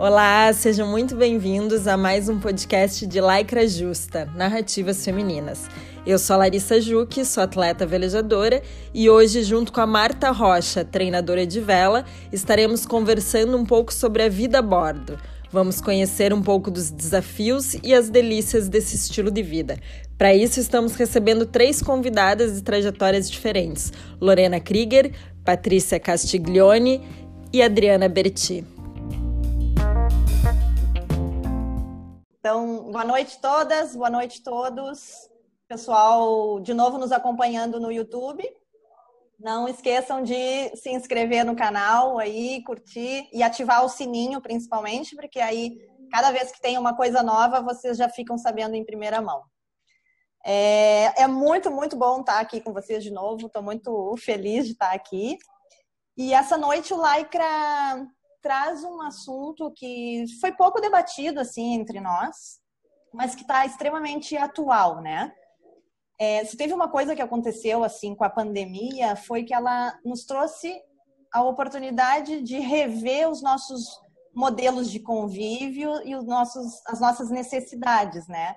Olá, sejam muito bem-vindos a mais um podcast de Lycra Justa, Narrativas Femininas. Eu sou a Larissa Juque, sou atleta velejadora e hoje, junto com a Marta Rocha, treinadora de vela, estaremos conversando um pouco sobre a vida a bordo. Vamos conhecer um pouco dos desafios e as delícias desse estilo de vida. Para isso, estamos recebendo três convidadas de trajetórias diferentes: Lorena Krieger, Patrícia Castiglione e Adriana Berti. Então, boa noite todas, boa noite todos. Pessoal, de novo nos acompanhando no YouTube. Não esqueçam de se inscrever no canal aí, curtir e ativar o sininho, principalmente, porque aí, cada vez que tem uma coisa nova, vocês já ficam sabendo em primeira mão. É, é muito, muito bom estar aqui com vocês de novo. Estou muito feliz de estar aqui. E essa noite o Lycra traz um assunto que foi pouco debatido assim entre nós, mas que está extremamente atual, né? É, se teve uma coisa que aconteceu assim com a pandemia foi que ela nos trouxe a oportunidade de rever os nossos modelos de convívio e os nossos, as nossas necessidades, né?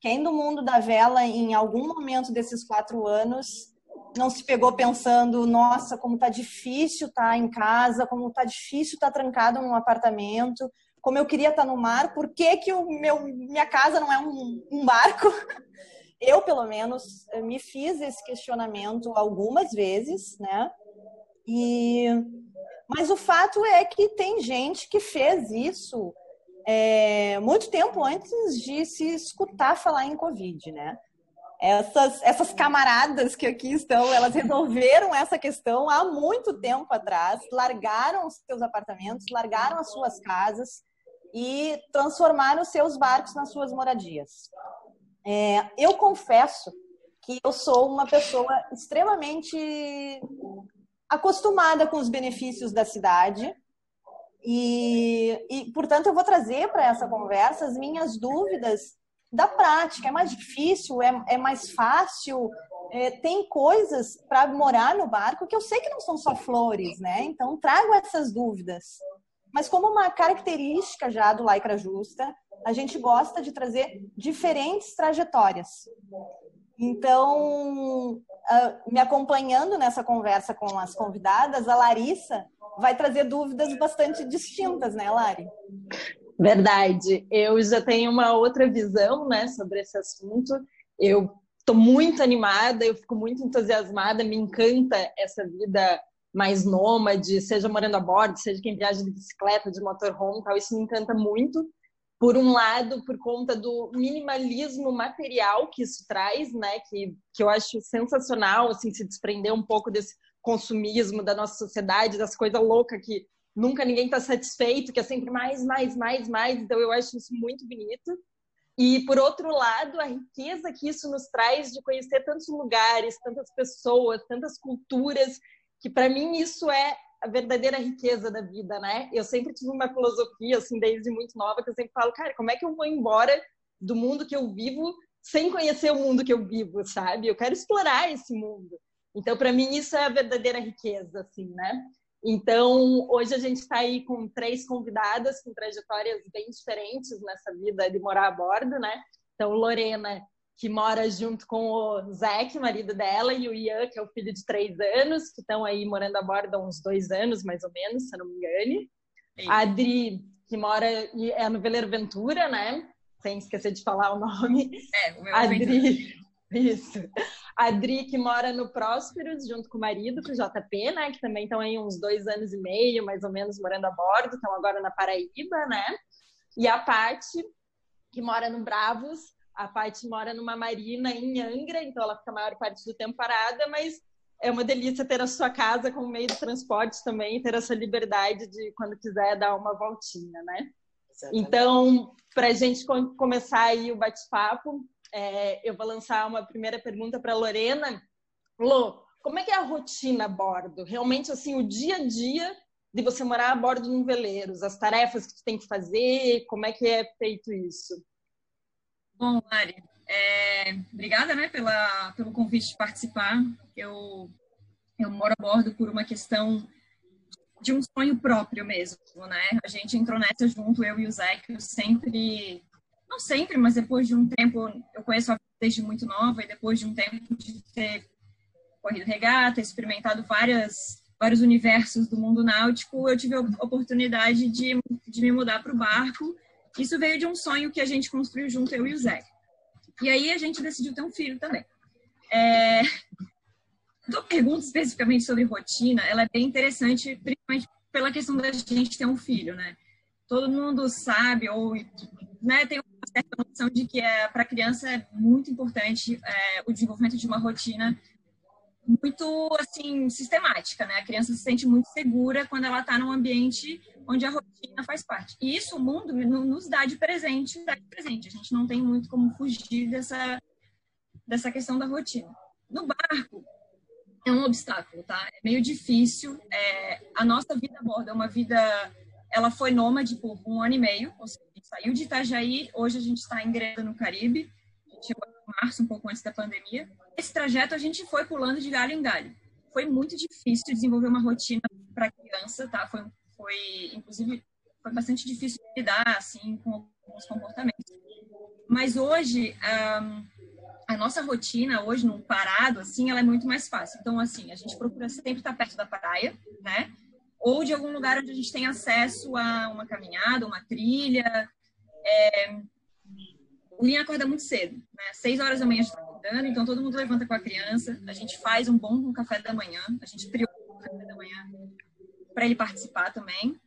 Quem do mundo da vela, em algum momento desses quatro anos, não se pegou pensando, nossa, como tá difícil estar tá em casa, como tá difícil estar tá trancado num apartamento, como eu queria estar tá no mar, por que, que o meu, minha casa não é um, um barco? Eu, pelo menos, me fiz esse questionamento algumas vezes, né? E... Mas o fato é que tem gente que fez isso é, muito tempo antes de se escutar falar em Covid, né? Essas, essas camaradas que aqui estão, elas resolveram essa questão há muito tempo atrás, largaram os seus apartamentos, largaram as suas casas e transformaram os seus barcos nas suas moradias. É, eu confesso que eu sou uma pessoa extremamente acostumada com os benefícios da cidade e, e portanto, eu vou trazer para essa conversa as minhas dúvidas da prática. É mais difícil, é, é mais fácil. É, tem coisas para morar no barco que eu sei que não são só flores, né? Então, trago essas dúvidas. Mas como uma característica já do Lycra Justa, a gente gosta de trazer diferentes trajetórias. Então, me acompanhando nessa conversa com as convidadas, a Larissa vai trazer dúvidas bastante distintas, né, Lari? Verdade. Eu já tenho uma outra visão, né, sobre esse assunto. Eu estou muito animada, eu fico muito entusiasmada, me encanta essa vida mais nômade, seja morando a bordo, seja quem viaja de bicicleta, de motorhome, tal. Isso me encanta muito. Por um lado, por conta do minimalismo material que isso traz, né, que, que eu acho sensacional, assim, se desprender um pouco desse consumismo da nossa sociedade, das coisas loucas que nunca ninguém está satisfeito, que é sempre mais, mais, mais, mais. Então eu acho isso muito bonito. E por outro lado, a riqueza que isso nos traz de conhecer tantos lugares, tantas pessoas, tantas culturas, que para mim isso é a verdadeira riqueza da vida, né? Eu sempre tive uma filosofia assim desde muito nova que eu sempre falo, cara, como é que eu vou embora do mundo que eu vivo sem conhecer o mundo que eu vivo, sabe? Eu quero explorar esse mundo. Então, para mim isso é a verdadeira riqueza, assim, né? Então, hoje a gente está aí com três convidadas com trajetórias bem diferentes nessa vida de morar a bordo, né? Então, Lorena, que mora junto com o Zeke, marido dela, e o Ian, que é o filho de três anos, que estão aí morando a bordo há uns dois anos, mais ou menos, se eu não me engane. A Adri, que mora é no Veleiro Ventura, né? Sem esquecer de falar o nome. É, o meu Adri, isso. A Adri, que mora no Prósperos, junto com o marido, com o JP, né? Que também estão aí uns dois anos e meio, mais ou menos, morando a bordo, estão agora na Paraíba, né? E a Paty, que mora no Bravos. A Paty mora numa marina em Angra, então ela fica a maior parte do tempo parada, mas é uma delícia ter a sua casa como meio de transporte também, ter essa liberdade de, quando quiser, dar uma voltinha, né? Exatamente. Então, para a gente começar aí o bate-papo, é, eu vou lançar uma primeira pergunta para Lorena. Lô, como é que é a rotina a bordo? Realmente, assim, o dia a dia de você morar a bordo de um veleiro, as tarefas que tu tem que fazer, como é que é feito isso? Bom, Lari, é, obrigada né, pela, pelo convite de participar. Eu, eu moro a bordo por uma questão de um sonho próprio mesmo, né? A gente entrou nessa junto, eu e o Zé, que sempre, não sempre, mas depois de um tempo, eu conheço a desde muito nova e depois de um tempo de ter corrido regata, experimentado várias vários universos do mundo náutico, eu tive a oportunidade de, de me mudar para o barco. Isso veio de um sonho que a gente construiu junto, eu e o Zé. E aí a gente decidiu ter um filho também. É... Tua pergunta especificamente sobre rotina, ela é bem interessante, principalmente pela questão da gente ter um filho, né? Todo mundo sabe ou né, tem certa noção de que é, para a criança é muito importante é, o desenvolvimento de uma rotina muito assim sistemática, né? A criança se sente muito segura quando ela está num ambiente onde a rotina faz parte. E isso o mundo nos dá de presente, dá de presente. A gente não tem muito como fugir dessa dessa questão da rotina. No barco é um obstáculo, tá? É meio difícil. É, a nossa vida a bordo é uma vida, ela foi nômade por um ano e meio. Ou seja, gente saiu de Itajaí, hoje a gente está em Greda, no Caribe. A gente chegou em março, um pouco antes da pandemia esse trajeto a gente foi pulando de galho em galho. Foi muito difícil desenvolver uma rotina para criança, tá? Foi, foi, inclusive, foi bastante difícil lidar assim com alguns comportamentos. Mas hoje um, a nossa rotina hoje no parado assim, ela é muito mais fácil. Então assim, a gente procura sempre estar perto da praia, né? Ou de algum lugar onde a gente tem acesso a uma caminhada, uma trilha. É... O Linha acorda muito cedo, né? Seis horas da manhã a gente tá acordando, então todo mundo levanta com a criança, a gente faz um bom café da manhã, a gente prioriza o café da manhã para ele participar também.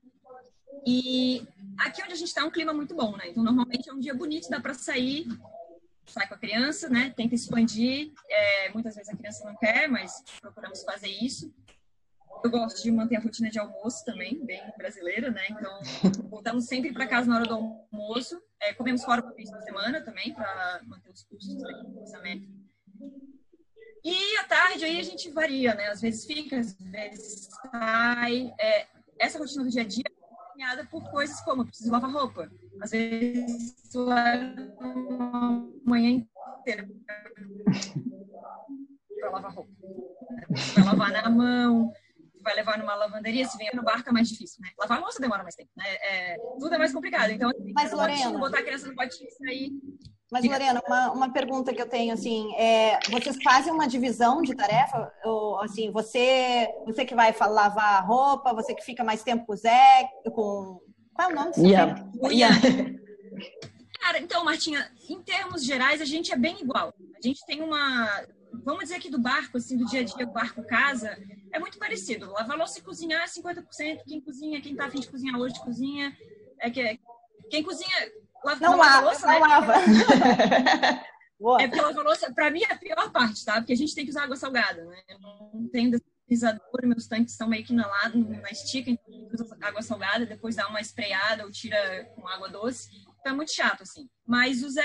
E aqui onde a gente está é um clima muito bom, né? Então normalmente é um dia bonito, dá para sair, sai com a criança, né? Tenta expandir. É, muitas vezes a criança não quer, mas procuramos fazer isso. Eu gosto de manter a rotina de almoço também, bem brasileira, né? Então, voltamos sempre para casa na hora do almoço. É, comemos fora uma vez por semana também, para manter os custos do orçamento. E à tarde aí a gente varia, né? Às vezes fica, às vezes sai. É, essa rotina do dia a dia é acompanhada por coisas como preciso lavar roupa. Às vezes leva uma manhã inteira para lavar roupa. Para lavar na mão, vai levar numa lavanderia, se vier no barco é mais difícil, né? Lavar a louça demora mais tempo, né? É, tudo é mais complicado. Então, assim, Mas, Lorena... botar a criança no potinho e sair... Mas, Lorena, uma, uma pergunta que eu tenho, assim, é, vocês fazem uma divisão de tarefa? Ou, assim, você, você que vai lavar a roupa, você que fica mais tempo com o Zé, com... Qual é o nome do yeah. yeah. Cara, então, Martinha, em termos gerais, a gente é bem igual. A gente tem uma... Vamos dizer aqui do barco, assim, do dia a dia, barco casa, é muito parecido. Lavar louça e cozinhar é 50%. Quem cozinha, quem tá afim de cozinhar hoje, cozinha. É que, quem cozinha. Lava, não, não lava, louça, não né? lava. é porque lavar louça, pra mim, é a pior parte, tá? Porque a gente tem que usar água salgada, né? Eu não tenho desalinisador, meus tanques estão meio que na, lado, na estica, então usa água salgada, depois dá uma espreada ou tira com água doce. É muito chato, assim. Mas o Zé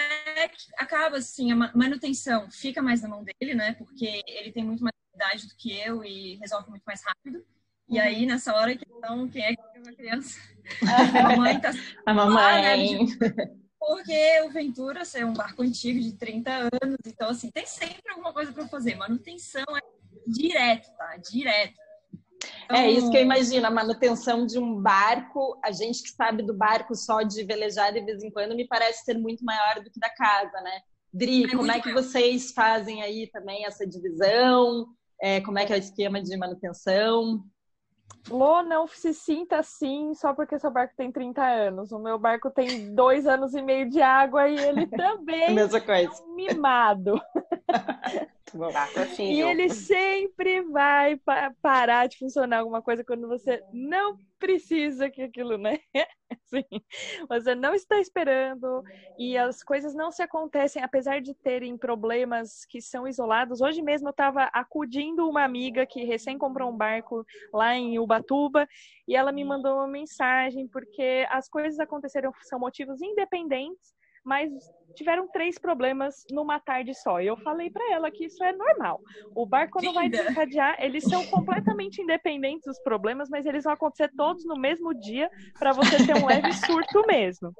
acaba, assim, a manutenção fica mais na mão dele, né? Porque ele tem muito mais idade do que eu e resolve muito mais rápido. E uhum. aí, nessa hora, então, quem é que é uma criança? a mamãe tá... A mamãe. Porque o Ventura é um barco antigo de 30 anos, então, assim, tem sempre alguma coisa para fazer. Manutenção é direto, tá? Direto. Então... É isso que eu imagino, a manutenção de um barco, a gente que sabe do barco só de velejar de vez em quando, me parece ser muito maior do que da casa, né? Dri, é como é que vocês fazem aí também essa divisão? É, como é que é o esquema de manutenção? Lô, não se sinta assim só porque seu barco tem 30 anos. O meu barco tem dois anos e meio de água e ele também mesma coisa. é um mimado. e ele sempre vai parar de funcionar alguma coisa quando você não precisa que aquilo, né? Sim. Você não está esperando e as coisas não se acontecem, apesar de terem problemas que são isolados. Hoje mesmo eu estava acudindo uma amiga que recém comprou um barco lá em Ubatuba e ela me mandou uma mensagem porque as coisas aconteceram, são motivos independentes mas tiveram três problemas numa tarde só. E eu falei para ela que isso é normal. O barco, quando vai desencadear, eles são completamente independentes dos problemas, mas eles vão acontecer todos no mesmo dia para você ter um leve surto mesmo.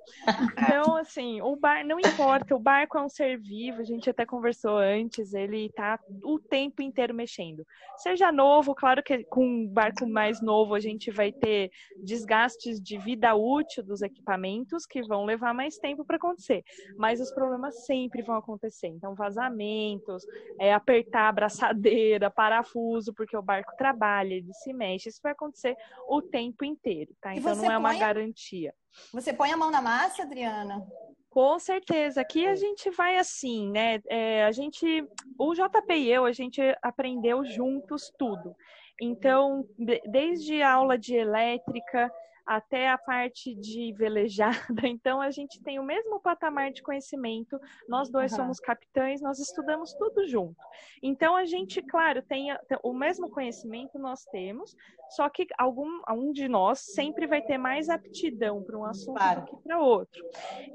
Então, assim, o bar não importa, o barco é um ser vivo, a gente até conversou antes, ele tá o tempo inteiro mexendo. Seja novo, claro que com um barco mais novo a gente vai ter desgastes de vida útil dos equipamentos que vão levar mais tempo para acontecer. Mas os problemas sempre vão acontecer. Então, vazamentos, é, apertar a braçadeira, parafuso, porque o barco trabalha, ele se mexe. Isso vai acontecer o tempo inteiro, tá? Então, não é uma garantia. Você põe a mão na massa, Adriana? Com certeza. Aqui a gente vai assim, né? É, a gente, o JP e eu, a gente aprendeu juntos tudo. Então, desde a aula de elétrica, até a parte de velejada. Então, a gente tem o mesmo patamar de conhecimento. Nós dois uhum. somos capitães, nós estudamos tudo junto. Então, a gente, claro, tem o mesmo conhecimento nós temos, só que algum um de nós sempre vai ter mais aptidão para um assunto claro. do que para outro.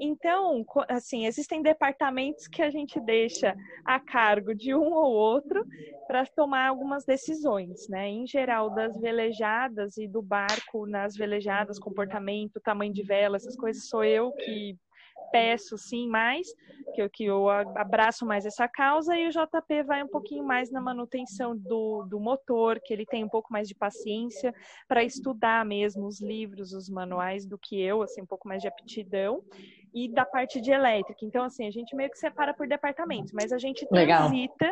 Então, assim, existem departamentos que a gente deixa a cargo de um ou outro para tomar algumas decisões, né? Em geral, das velejadas e do barco nas velejadas comportamento, tamanho de vela, essas coisas, sou eu que peço sim mais, que eu, que eu abraço mais essa causa, e o JP vai um pouquinho mais na manutenção do, do motor, que ele tem um pouco mais de paciência para estudar mesmo os livros, os manuais do que eu, assim, um pouco mais de aptidão, e da parte de elétrica. Então, assim, a gente meio que separa por departamentos, mas a gente transita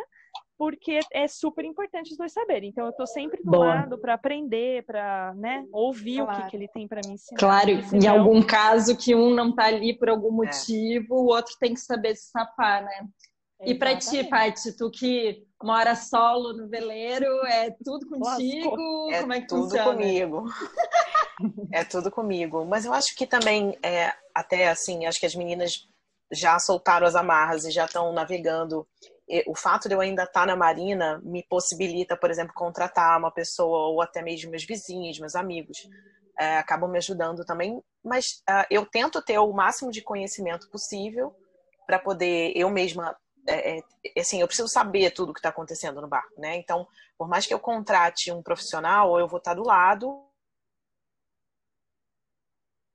porque é super importante os dois saberem. Então eu tô sempre do Boa. lado para aprender, para, né, ouvir claro. o que, que ele tem para me ensinar. Claro, em algum caso que um não tá ali por algum é. motivo, é. o outro tem que saber se sapar, né? Exatamente. E para ti, Paty, tu que mora solo no veleiro, é tudo contigo? É Como é que tudo funciona? comigo. é tudo comigo. Mas eu acho que também, é, até assim, acho que as meninas já soltaram as amarras e já estão navegando o fato de eu ainda estar tá na Marina me possibilita, por exemplo, contratar uma pessoa ou até mesmo meus vizinhos, meus amigos, é, acabam me ajudando também. Mas uh, eu tento ter o máximo de conhecimento possível para poder eu mesma, é, é, assim, eu preciso saber tudo o que está acontecendo no barco, né? Então, por mais que eu contrate um profissional, eu vou estar tá do lado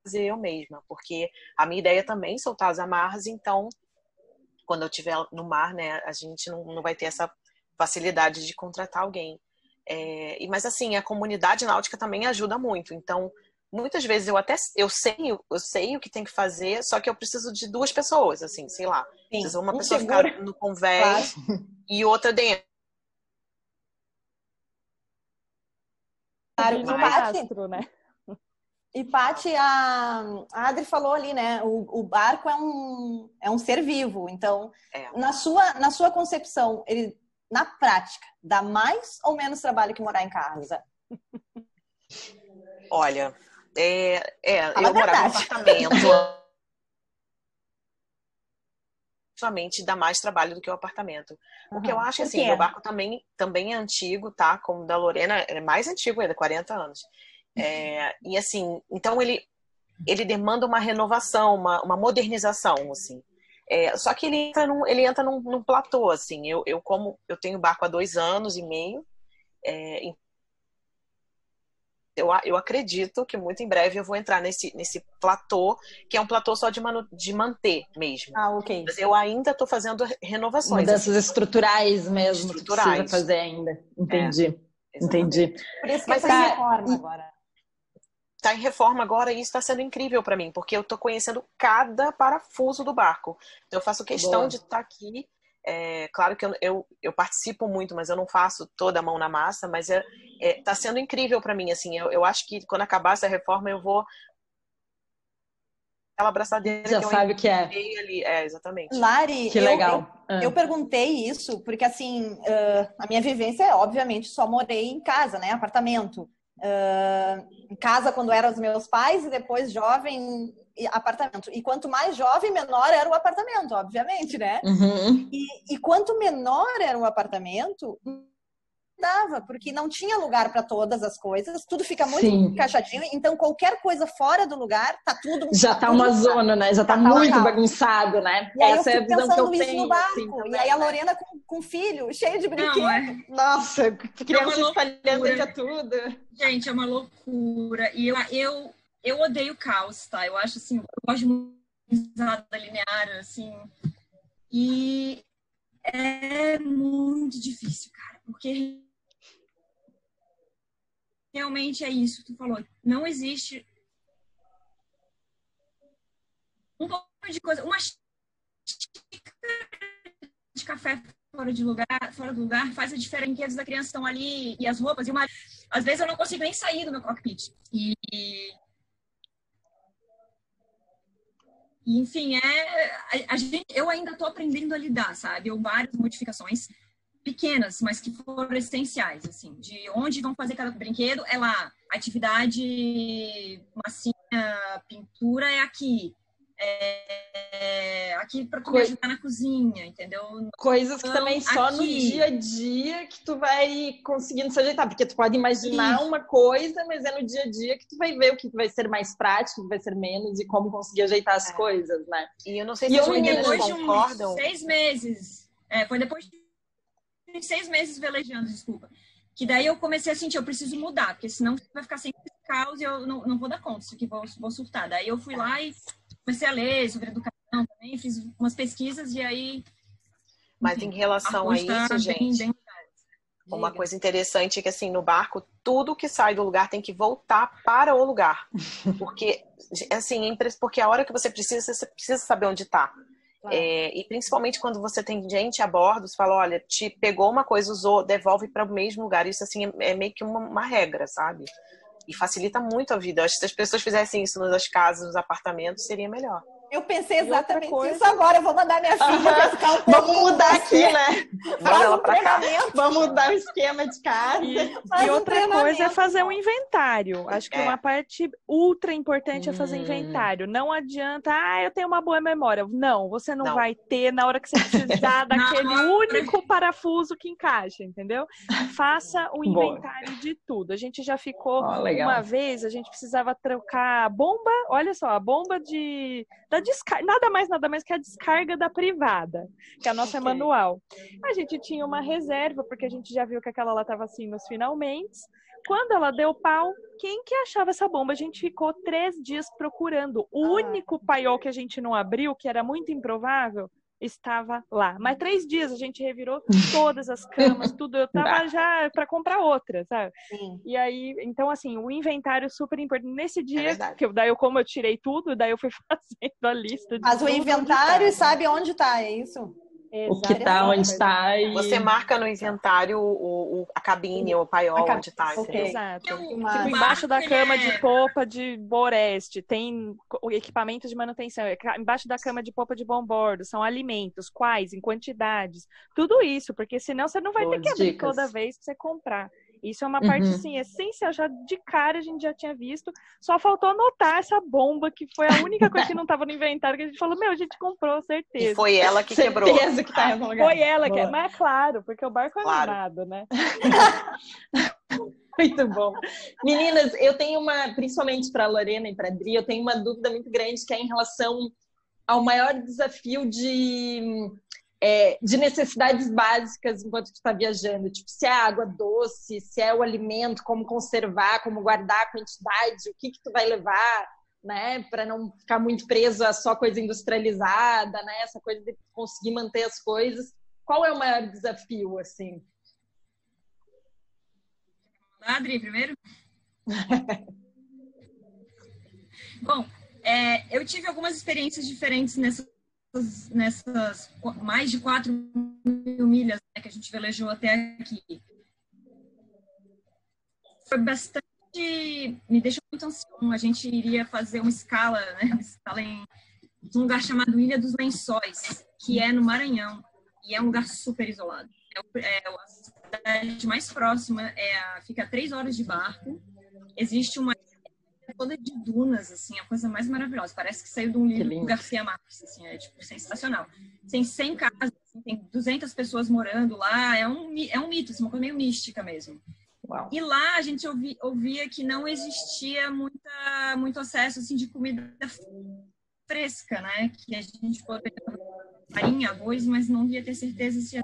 fazer eu mesma, porque a minha ideia também é soltar as amarras, então quando eu estiver no mar, né, a gente não, não vai ter essa facilidade de contratar alguém. É, mas assim, a comunidade náutica também ajuda muito. Então, muitas vezes eu até eu sei, eu sei o que tem que fazer, só que eu preciso de duas pessoas, assim, sei lá. Sim, preciso uma pessoa segura. ficar no convés claro. e outra dentro. Claro, mas, né? E, Paty, a, a Adri falou ali, né? O, o, barco é um, é um ser vivo. Então, é. na, sua, na sua concepção, ele, na prática, dá mais ou menos trabalho que morar em casa? Olha, é, é eu morava no apartamento. Somente dá mais trabalho do que o apartamento. Uhum. O que eu acho assim, o barco também, também é antigo, tá? Como o da Lorena, é mais antigo ainda, 40 anos. É, e assim, então ele, ele demanda uma renovação, uma, uma modernização, assim. É, só que ele entra num, ele entra num, num platô, assim. Eu, eu, como eu tenho barco há dois anos e meio, é, eu, eu acredito que muito em breve eu vou entrar nesse, nesse platô, que é um platô só de, manu, de manter mesmo. Ah, ok. Mas eu ainda estou fazendo renovações. Mudanças assim. estruturais mesmo, estruturais. que precisa fazer ainda. Entendi. É, Entendi. Por isso que Mas, tá reforma agora está em reforma agora e isso está sendo incrível para mim, porque eu estou conhecendo cada parafuso do barco. Então, eu faço questão Boa. de estar tá aqui. É, claro que eu, eu, eu, participo muito, mas eu não faço toda a mão na massa, mas está é, é, tá sendo incrível para mim. Assim, eu, eu acho que quando acabar essa reforma eu vou aquela abraçadeira Já que sabe o que é. Ali. É, exatamente. Lari, que legal. Eu, eu, eu, perguntei isso porque, assim, uh, a minha vivência é, obviamente, só morei em casa, né? Apartamento uh, em casa quando eram os meus pais e depois jovem apartamento. E quanto mais jovem, menor era o apartamento, obviamente, né? Uhum. E, e quanto menor era o apartamento, dava, porque não tinha lugar para todas as coisas, tudo fica muito Sim. encaixadinho, então qualquer coisa fora do lugar, tá tudo. Já tá uma bagunçado. zona, né? Já tá tá muito bagunçado, né? E aí Essa eu é a visão que eu tenho. no barco. assim, e também, aí a né? Lorena com, com filho, cheio de brinquedos. Não, é. Nossa, criança É espalhando entre tudo. Gente, é uma loucura. E eu, eu, eu odeio caos, tá? Eu acho assim, eu gosto muito risada linear, assim. E é muito difícil, cara, porque realmente é isso que tu falou. Não existe um pouco de coisa, uma xícara de café fora de lugar, fora do lugar faz a diferença. Os brinquedos da criança estão ali e as roupas e uma às vezes eu não consigo nem sair do meu cockpit. E, e, enfim, é a, a gente, eu ainda estou aprendendo a lidar, sabe? Eu várias modificações pequenas, mas que foram essenciais, assim, de onde vão fazer cada brinquedo é lá, atividade massinha, pintura é aqui, é, aqui para Coi- ajudar na cozinha, entendeu? Coisas que Então, também só no aqui- dia a dia que tu vai conseguindo se ajeitar. Porque tu pode imaginar Isso. uma coisa, mas é no dia a dia que tu vai ver o que vai ser mais prático, o que vai ser menos e como conseguir ajeitar as É. coisas, né? E eu não sei E se meninas depois de concordam. uns seis meses. É, foi depois de seis meses velejando, desculpa. Que daí eu comecei a sentir, eu preciso mudar, porque senão vai ficar sempre esse caos e eu não, não vou dar conta, isso aqui vou, vou surtar. Daí eu fui lá e comecei a ler sobre educação também, fiz umas pesquisas e aí. Mas em relação a isso, gente, bem- uma Diga. coisa interessante é que assim, no barco, tudo que sai do lugar tem que voltar para o lugar. Porque, assim, é porque a hora que você precisa, você precisa saber onde está. Claro. É, e principalmente quando você tem gente a bordo, você fala, olha, te pegou uma coisa, usou, devolve para o mesmo lugar. Isso assim é, é meio que uma, uma regra, sabe? E facilita muito a vida. Acho que se as pessoas fizessem isso nas casas, nos apartamentos, seria melhor. Eu pensei exatamente coisa- isso agora. Eu vou mandar minha filha pra ficar um Vamos mudar você. aqui, né? Ela um pra cá. Vamos mudar o esquema de casa. E, e um outra coisa é fazer um inventário. Acho que É. uma parte ultra importante é fazer Hum. inventário. Não adianta, ah, eu tenho uma boa memória. Não, você não, Não. vai ter na hora que você precisar daquele único parafuso que encaixa, entendeu? Faça o Boa. inventário de tudo. A gente já ficou legal. uma vez, a gente precisava trocar a bomba, olha só, a bomba de da descarga, nada mais nada mais que a descarga da privada, que a nossa é Ok. manual. A gente tinha uma reserva porque a gente já viu que aquela lá estava assim nos finalmente. Quando ela deu pau, quem que achava essa bomba? A gente ficou três dias procurando. O Ah. único paiol que a gente não abriu, que era muito improvável, estava lá. Mas três dias a gente revirou todas as camas, tudo. Eu tava já para comprar outra, sabe? Sim. E aí, então, assim, o inventário é super importante. Nesse dia, verdade. que eu, daí eu, como eu tirei tudo, daí eu fui fazendo a lista de Faz o inventário e tava. sabe onde tá, é isso? O que tá, onde Exato. tá. E... Você marca no inventário o, o- a cabine, o paiol, cab- onde tá. ok. entendeu? Exato. Eu- Que. Tipo, Mas- embaixo da cama de é- popa de Boreste, tem equipamentos de manutenção. É Embaixo da cama de popa de bombordo, são alimentos, quais, em quantidades. Tudo isso, porque senão você não vai ter Boas que abrir dicas. toda vez pra você comprar. Isso é uma parte, Uhum. assim, essencial. Já de cara a gente já tinha visto. Só faltou anotar essa bomba, que foi a única coisa que não tava no inventário, que a gente falou, meu, a gente comprou, E certeza. foi ela que quebrou. Certeza que tá em algum lugar. Foi ela que. Boa. Mas claro, porque o barco é Claro. animado, né? Muito bom. Meninas, eu tenho uma, principalmente para Lorena e para Adri, eu tenho uma dúvida muito grande que é em relação ao maior desafio de, é, de necessidades básicas enquanto tu está viajando. Tipo, se é água doce, se é o alimento, como conservar, como guardar a quantidade, o que que tu vai levar, né? Para não ficar muito preso a só coisa industrializada, né? Essa coisa de conseguir manter as coisas. Qual é o maior desafio, assim? Adri, primeiro? Bom, é, eu tive algumas experiências diferentes nessas, nessas mais de 4 mil milhas né, que a gente velejou até aqui. Foi bastante. Me deixou muito ansioso. A gente iria fazer uma escala, né? Uma escala em um lugar chamado Ilha dos Lençóis, que é no Maranhão. E é um lugar super isolado. É, é a cidade mais próxima, é a- fica a três horas de barco. Existe uma toda de dunas, assim, a coisa mais maravilhosa. Parece que saiu de um livro do Garcia Marques, assim, é tipo sensacional. Tem 100 casas assim, tem 200 pessoas morando lá, é um, é um mito, assim, uma coisa meio mística mesmo. Uau. E lá a gente ouvi, ouvia que não existia muita, muito acesso assim, de comida fresca, né? Que a gente poderia farinha, arroz, mas não ia ter certeza se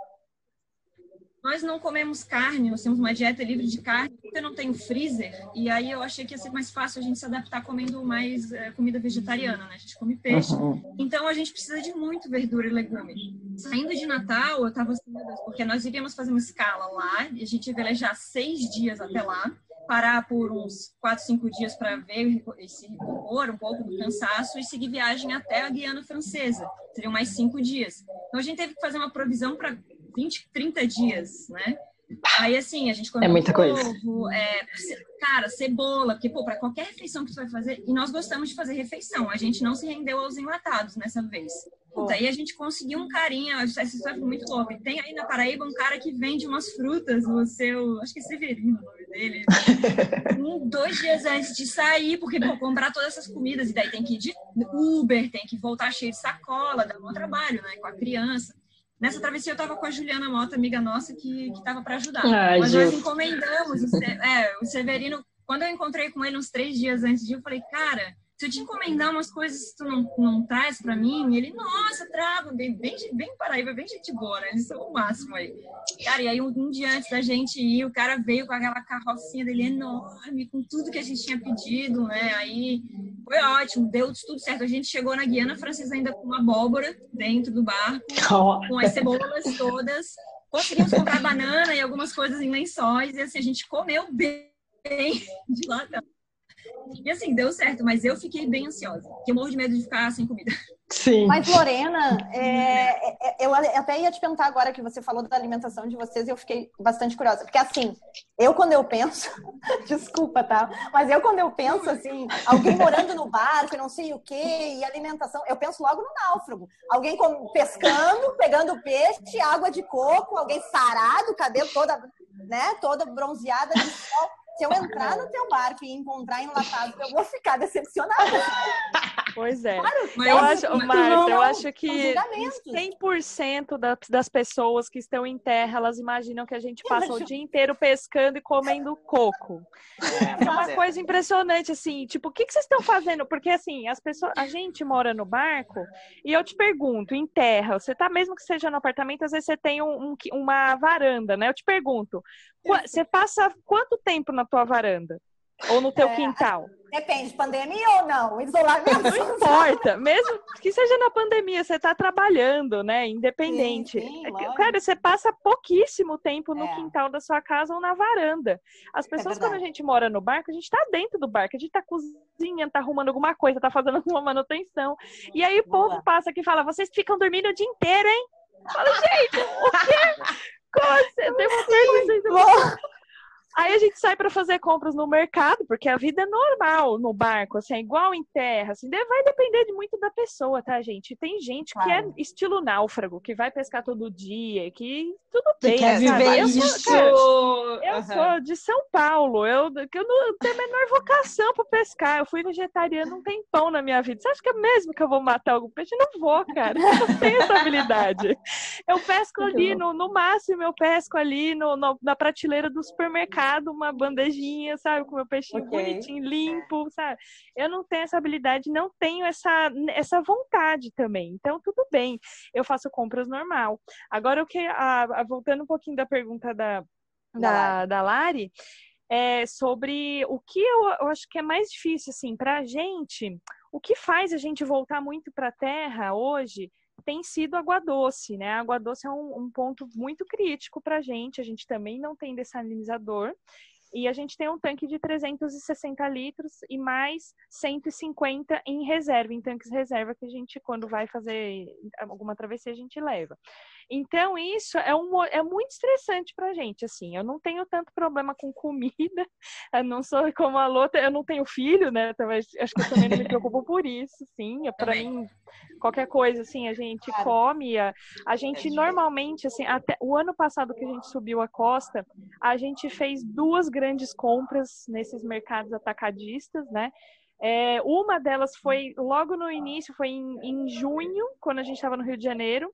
nós não comemos carne, nós temos uma dieta livre de carne, eu não tenho freezer, e aí eu achei que ia ser mais fácil a gente se adaptar comendo mais é, comida vegetariana, né? A gente come peixe. Uhum. Então a gente precisa de muito verdura e legume. Saindo de Natal, eu tava assim, porque nós iríamos fazer uma escala lá, e a gente ia velejar seis dias até lá, parar por uns quatro, cinco dias para ver e se recompor um pouco do cansaço e seguir viagem até a Guiana Francesa. Seriam mais cinco dias. Então a gente teve que fazer uma provisão para 20, 30 dias, né? Aí, assim, a gente come é muita ovo, coisa. É, cara, cebola, porque, pô, para qualquer refeição que tu vai fazer, e nós gostamos de fazer refeição, a gente não se rendeu aos enlatados nessa vez. Puta, aí a gente conseguiu um carinha, essa história foi muito louca. E tem aí na Paraíba um cara que vende umas frutas no seu, acho que é Severino o nome dele, um, dois dias antes de sair, porque, pô, comprar todas essas comidas, e daí tem que ir de Uber, tem que voltar cheio de sacola, dá um trabalho, né, com a criança. Nessa travessia eu estava com a Juliana Mota, amiga nossa, que estava para ajudar. Ai, Mas nós encomendamos. O, é, o Severino, quando eu encontrei com ele uns três dias antes de eu falei, cara, se eu te encomendar umas coisas que tu não, não traz para mim, ele, nossa, trago, bem, bem, bem Paraíba, bem gente boa, né? Eles são o máximo aí. Cara, e aí um, um, dia antes da gente ir, o cara veio com aquela carrocinha dele enorme, com tudo que a gente tinha pedido, né? Aí foi ótimo, deu tudo certo. A gente chegou na Guiana Francesa ainda com uma abóbora dentro do barco, com as cebolas todas. Conseguimos comprar banana e algumas coisas em lençóis, e assim, a gente comeu bem de lá. E assim, deu certo, mas eu fiquei bem ansiosa, porque eu morro de medo de ficar sem comida. Sim. Mas, Lorena, é, é, eu até ia te perguntar agora que você falou da alimentação de vocês e eu fiquei bastante curiosa. Porque, assim, eu quando eu penso, desculpa, tá? Mas eu quando eu penso, assim, alguém morando no barco e não sei o quê, e alimentação, eu penso logo no náufrago. Alguém pescando, pegando peixe, água de coco, alguém sarado, cabelo toda, né, toda bronzeada de sol. Se eu entrar no teu barco e encontrar enlatado, eu vou ficar decepcionada. Pois é. Claro, eu, é acho, Marta, não, eu acho que 100% das pessoas que estão em terra, elas imaginam que a gente passa o dia inteiro pescando e comendo coco. É, é uma é. coisa impressionante, assim, tipo, o que, que vocês estão fazendo? Porque, assim, as pessoas, a gente mora no barco e eu te pergunto, em terra, você tá, mesmo que seja no apartamento, às vezes você tem um, um, uma varanda, né? Eu te pergunto, você passa quanto tempo na tua varanda? Ou no teu é, quintal? Depende, pandemia ou não? Isolamento? Não importa. Mesmo que seja na pandemia, você está trabalhando, né? Independente. Sim, sim, Cara, você passa pouquíssimo tempo no é. quintal da sua casa ou na varanda. As é pessoas, é quando a gente mora no barco, a gente está dentro do barco, a gente está cozinhando, está arrumando alguma coisa, está fazendo alguma manutenção. E aí o povo passa aqui e fala: vocês ficam dormindo o dia inteiro, hein? Fala, gente, o quê? Como assim? Tem uma pergunta. Aí a gente sai para fazer compras no mercado, porque a vida é normal no barco, assim, é igual em terra, assim, vai depender de muito da pessoa, tá, gente? Tem gente claro. que é estilo náufrago, que vai pescar todo dia, que tudo bem, que quer viver eu isso. Sou, cara, eu uhum. sou de São Paulo, eu, eu não tenho a menor vocação para pescar, eu fui vegetariana um tempão na minha vida. Você acha que é mesmo que eu vou matar algum peixe? Não vou, cara, eu não tenho essa habilidade. Eu pesco ali, no, no máximo eu pesco ali no, no na prateleira do supermercado uma bandejinha, sabe? Com meu peixinho okay. bonitinho, limpo, sabe? Eu não tenho essa habilidade, não tenho essa, essa vontade também. Então, tudo bem, eu faço compras normal. Agora, o que, a, a, voltando um pouquinho da pergunta da, da, da Lari, é sobre o que eu, eu acho que é mais difícil, assim, para a gente, o que faz a gente voltar muito para a Terra hoje tem sido água doce, né? Água doce é um, um ponto muito crítico para a gente. A gente também não tem dessalinizador. E a gente tem um tanque de 360 litros e mais 150 em reserva, em tanques reserva que a gente, quando vai fazer alguma travessia, a gente leva. Então, isso é, um, é muito estressante pra gente, assim. Eu não tenho tanto problema com comida, eu não sou como a Lota, eu não tenho filho, né? Talvez, acho que eu também não me preocupo por isso, sim. Para mim, qualquer coisa, assim, a gente claro. come. A, a gente normalmente, assim, até o ano passado que a gente subiu a costa, a gente fez duas grandes compras nesses mercados atacadistas, né? É, uma delas foi logo no início, foi em, em junho, quando a gente estava no Rio de Janeiro,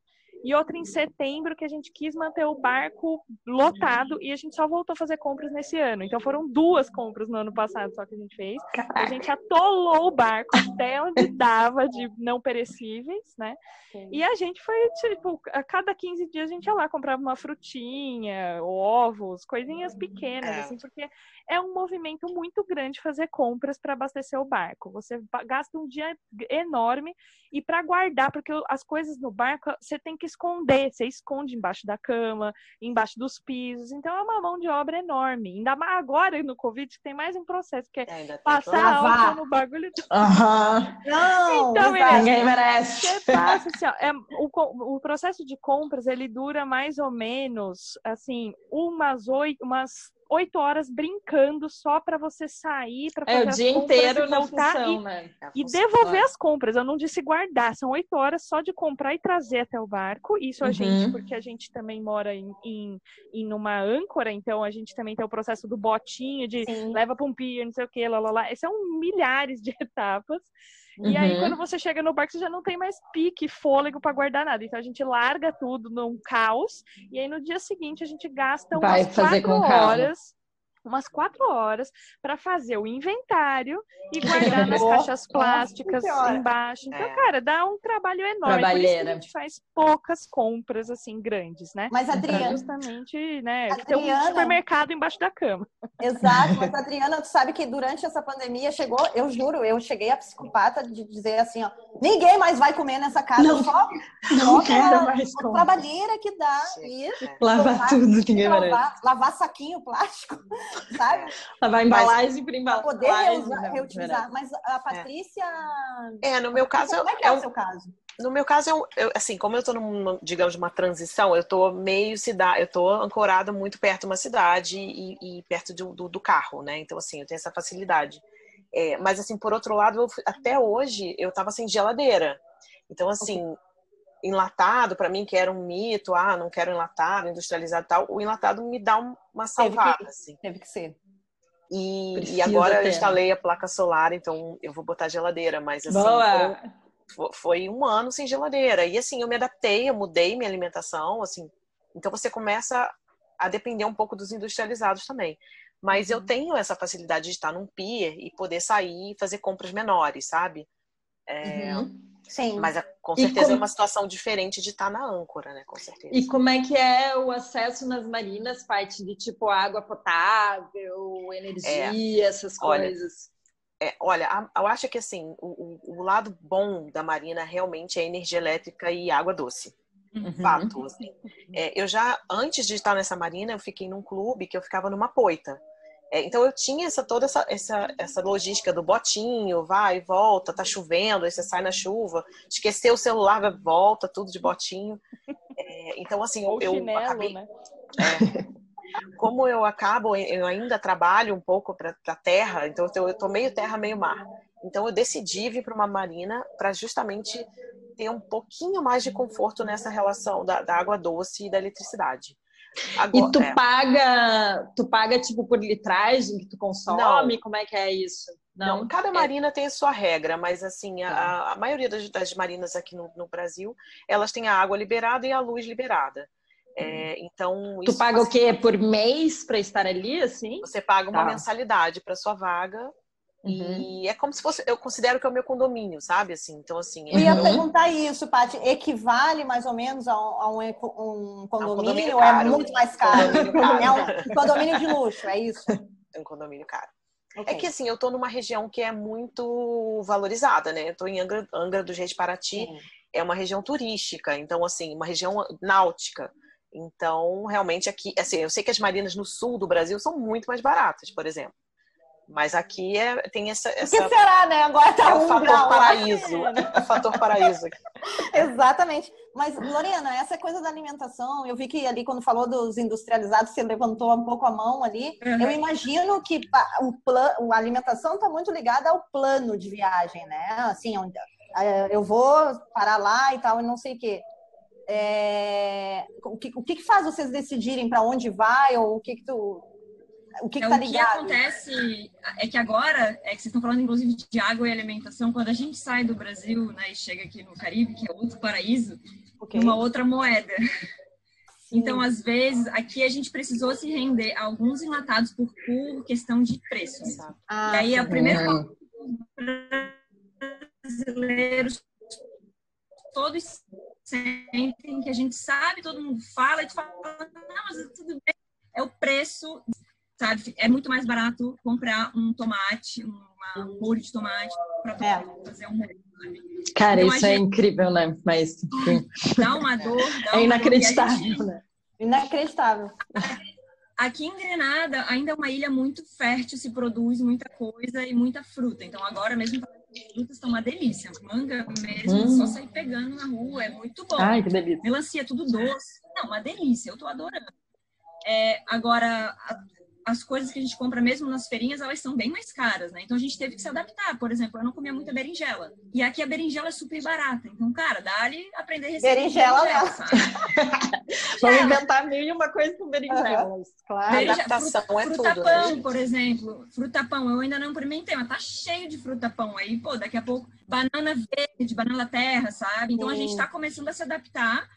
e outra em setembro, que a gente quis manter o barco lotado e a gente só voltou a fazer compras nesse ano. Então foram duas compras no ano passado só que a gente fez. Caraca. A gente atolou o barco até onde dava de não perecíveis, né? Sim. E a gente foi, tipo, a cada 15 dias a gente ia lá, comprava uma frutinha, ovos, coisinhas pequenas, é. assim, porque é um movimento muito grande fazer compras para abastecer o barco. Você gasta um dia enorme e para guardar, porque as coisas no barco você tem que esconder, você esconde embaixo da cama, embaixo dos pisos. Então é uma mão de obra enorme. Ainda mais agora no Covid tem mais um processo que é, é passar álcool no bagulho. Aham. Não, então, ninguém merece. Você passa, assim, ó, é, o, o processo de compras ele dura mais ou menos assim umas oito, umas oito horas brincando só para você sair para fazer é, o dia inteiro na função, e, né? e devolver as compras. Eu não disse guardar, são oito horas só de comprar e trazer até o barco. Isso a uhum. gente, porque a gente também mora em, em, em uma âncora, então a gente também tem o processo do botinho de Sim. leva para um pier, não sei o que, lá, lá, lá. São milhares de etapas. Uhum. E aí, uhum. quando você chega no barco, você já não tem mais pique, fôlego para guardar nada. Então a gente larga tudo num caos. E aí no dia seguinte a gente gasta umas Vai fazer quatro horas umas quatro horas para fazer o inventário e guardar nas caixas plásticas embaixo. Então, é. cara, dá um trabalho enorme. Por isso que a gente faz poucas compras assim grandes, né? Mas Adriana, justamente, né, Adriana, ter um supermercado embaixo da cama. Exato, mas Adriana, tu sabe que durante essa pandemia chegou, eu juro, eu cheguei a psicopata de dizer assim, ó, ninguém mais vai comer nessa casa, não, só, não só quero mais a trabalheira que dá e lavar tudo, ninguém lavar, lavar saquinho plástico sabe? Lavar embalagem para embalagem. poder reusar, reutilizar. Mas a Patrícia. É, no meu caso. Como é que é, é o seu caso? No meu caso, eu, eu, assim, como eu estou numa, digamos, uma transição, eu estou meio cidade, eu estou ancorada muito perto de uma cidade e, e perto do, do, do, carro, né? Então, assim, eu tenho essa facilidade. É, mas, assim, por outro lado, eu, até hoje eu estava sem geladeira. Então, assim, enlatado, para mim, que era um mito, ah, não quero enlatado, industrializado e tal, o enlatado me dá uma salvada. Teve que, assim. teve que ser. E, e agora eu instalei a placa solar, então eu vou botar geladeira, mas assim, foi, foi, um ano sem geladeira. E assim, eu me adaptei, eu mudei minha alimentação, assim. Então você começa a depender um pouco dos industrializados também. Mas uhum. eu tenho essa facilidade de estar num pier e poder sair e fazer compras menores, sabe? É, uhum Sim. Mas é, com certeza é uma situação diferente de estar na âncora, né? Com certeza. E como é que é o acesso nas marinas, parte de tipo água potável, energia, é, essas olha, coisas? É, olha, eu acho que assim, o, o, lado bom da marina realmente é energia elétrica e água doce. Uhum. Fato. Assim. É, eu já, antes de estar nessa marina, eu fiquei num clube que eu ficava numa poita. É, então eu tinha essa, toda essa, essa, essa logística do botinho, vai e volta, tá chovendo, aí você sai na chuva, esqueceu o celular, volta, tudo de botinho. É, então, assim, Ou eu, chinelo, acabei. Né? Como eu acabo, eu ainda trabalho um pouco para a terra, então eu tô meio terra, meio mar. Então eu decidi vir para uma marina para justamente ter um pouquinho mais de conforto nessa relação da, da água doce e da eletricidade. Agora, e tu é. paga, tu paga tipo por litragem que tu consome? Não. Como é que é isso? Não, Não cada é. marina tem a sua regra, mas assim, a, tá. a maioria das, das, marinas aqui no, no, Brasil, elas têm a água liberada e a luz liberada. É, uhum. então, tu paga o quê? Por mês para estar ali, assim? Você paga uma tá. mensalidade para sua vaga Uhum. E é como se fosse, eu considero que é o meu condomínio, sabe? Assim, então, assim. Eu ia perguntar isso, Paty. Equivale mais ou menos a um, a um, um condomínio, condomínio ou é muito mais caro? caro. É um condomínio de luxo, é isso? É um condomínio caro. Okay. É que assim, eu tô numa região que é muito valorizada, né? Eu tô em Angra, Angra dos Reis Paraty, Sim. é uma região turística, então assim, uma região náutica. Então, realmente aqui, assim, eu sei que as marinas no sul do Brasil são muito mais baratas, por exemplo. Mas aqui é, tem essa, essa. O que será, né? Agora tá é o um fator grau, paraíso. É o fator paraíso. Exatamente. Mas, Lorena, essa coisa da alimentação, eu vi que ali, quando falou dos industrializados, você levantou um pouco a mão ali. Uhum. Eu imagino que o plano, a alimentação está muito ligada ao plano de viagem, né? Assim, é, eu vou parar lá e tal, e não sei o quê. É, o, que, o que faz vocês decidirem para onde vai ou o que, que tu o que, é, tá ligado? O que acontece é que agora, é que vocês estão falando inclusive de água e alimentação, quando a gente sai do Brasil né, e chega aqui no Caribe, que é outro paraíso, okay. uma outra moeda. Então, às vezes, aqui a gente precisou se render a alguns enlatados por, por questão de preço. Ah, e aí, a primeira coisa brasileiros todos sentem que a gente sabe, todo mundo fala, e tu fala, não, mas tudo bem. É o preço, sabe? É muito mais barato comprar um tomate, uma, um molho de tomate para é. fazer um molho. Cara, então, isso é incrível, né? Mas enfim. dá uma dor. Dá é inacreditável, gente... né? Inacreditável. Aqui em Grenada ainda é uma ilha muito fértil, se produz muita coisa e muita fruta. Então agora mesmo frutas estão uma delícia. Manga mesmo, hum. só sair pegando na rua, é muito bom. Ai, que delícia. Melancia, tudo doce. Não, uma delícia, eu tô adorando. É, agora, as coisas que a gente compra mesmo nas feirinhas, elas são bem mais caras, né? Então a gente teve que se adaptar. Por exemplo, eu não comia muita berinjela. E aqui a berinjela é super barata. Então, cara, dá-lhe aprender a receber berinjela, berinjela sabe? Vamos inventar mil e uma coisa com berinjelas, claro. Berinjela, adaptação fruta, é fruta tudo, pão, né, por exemplo. Fruta pão, eu ainda não experimentei, mas tá cheio de fruta pão aí. Pô, daqui a pouco, banana verde, banana terra, sabe? Então a gente tá começando a se adaptar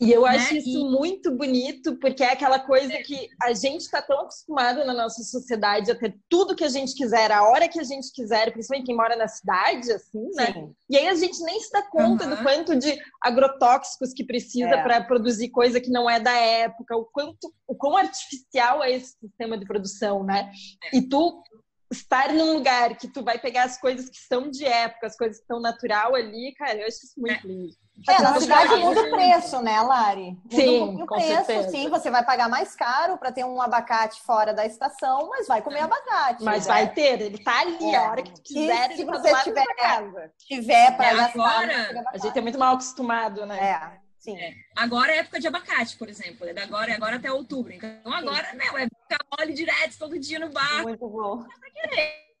e eu acho né? isso e... muito bonito, porque é aquela coisa que a gente está tão acostumado na nossa sociedade a ter tudo que a gente quiser, a hora que a gente quiser, principalmente quem mora na cidade, assim, né? Sim. E aí a gente nem se dá conta uhum. do quanto de agrotóxicos que precisa é. para produzir coisa que não é da época, o quanto, o quão artificial é esse sistema de produção, né? E tu estar num lugar que tu vai pegar as coisas que são de época, as coisas que estão natural ali, cara, eu acho isso muito é. lindo. É, na verdade muda o preço, né, Lari? Muda sim, um o preço, certeza. sim, você vai pagar mais caro para ter um abacate fora da estação, mas vai comer abacate. Mas né? vai ter, ele tá ali, é. a hora que tu quiser, e, se tá você tiver, casa. tiver para é, gastar. Agora, a gente é muito mal acostumado, né? É. Sim. É. Agora é época de abacate, por exemplo. É da agora, é agora até outubro. Então agora, Sim. meu, é ficar mole direto todo dia no bar. Muito bom.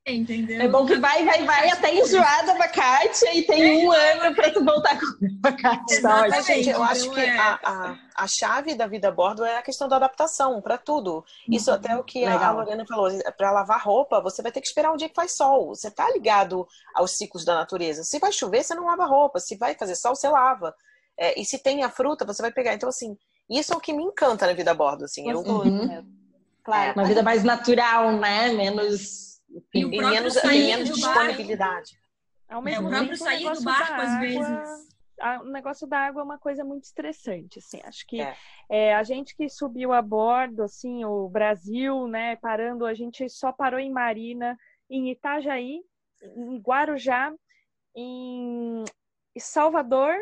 Entendeu? É bom que vai, vai, vai até enjoar do abacate e tem um ano para tu voltar com o abacate. Tá Gente, eu acho que a, a, a chave da vida a bordo é a questão da adaptação para tudo. Isso uhum. até o que Legal. a Lorena falou. Para lavar roupa, você vai ter que esperar um dia que faz sol. Você tá ligado aos ciclos da natureza. Se vai chover, você não lava roupa. Se vai fazer sol, você lava. É, e se tem a fruta, você vai pegar. Então, assim, isso é o que me encanta na vida a bordo. Assim, eu, uhum. Claro. Uma vida mais natural, né? Menos e, o menos, e menos disponibilidade. Ao mesmo é, o próprio sair do barco, às vezes. O negócio da água é uma coisa muito estressante, assim. Acho que é. É, a gente que subiu a bordo, assim, o Brasil, né, parando, a gente só parou em Marina, em Itajaí, em Guarujá, em Salvador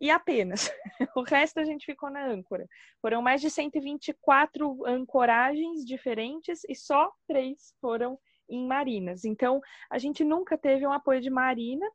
e apenas. O resto a gente ficou na âncora. Foram mais de 124 ancoragens diferentes e só três foram em marinas. Então, a gente nunca teve um apoio de marina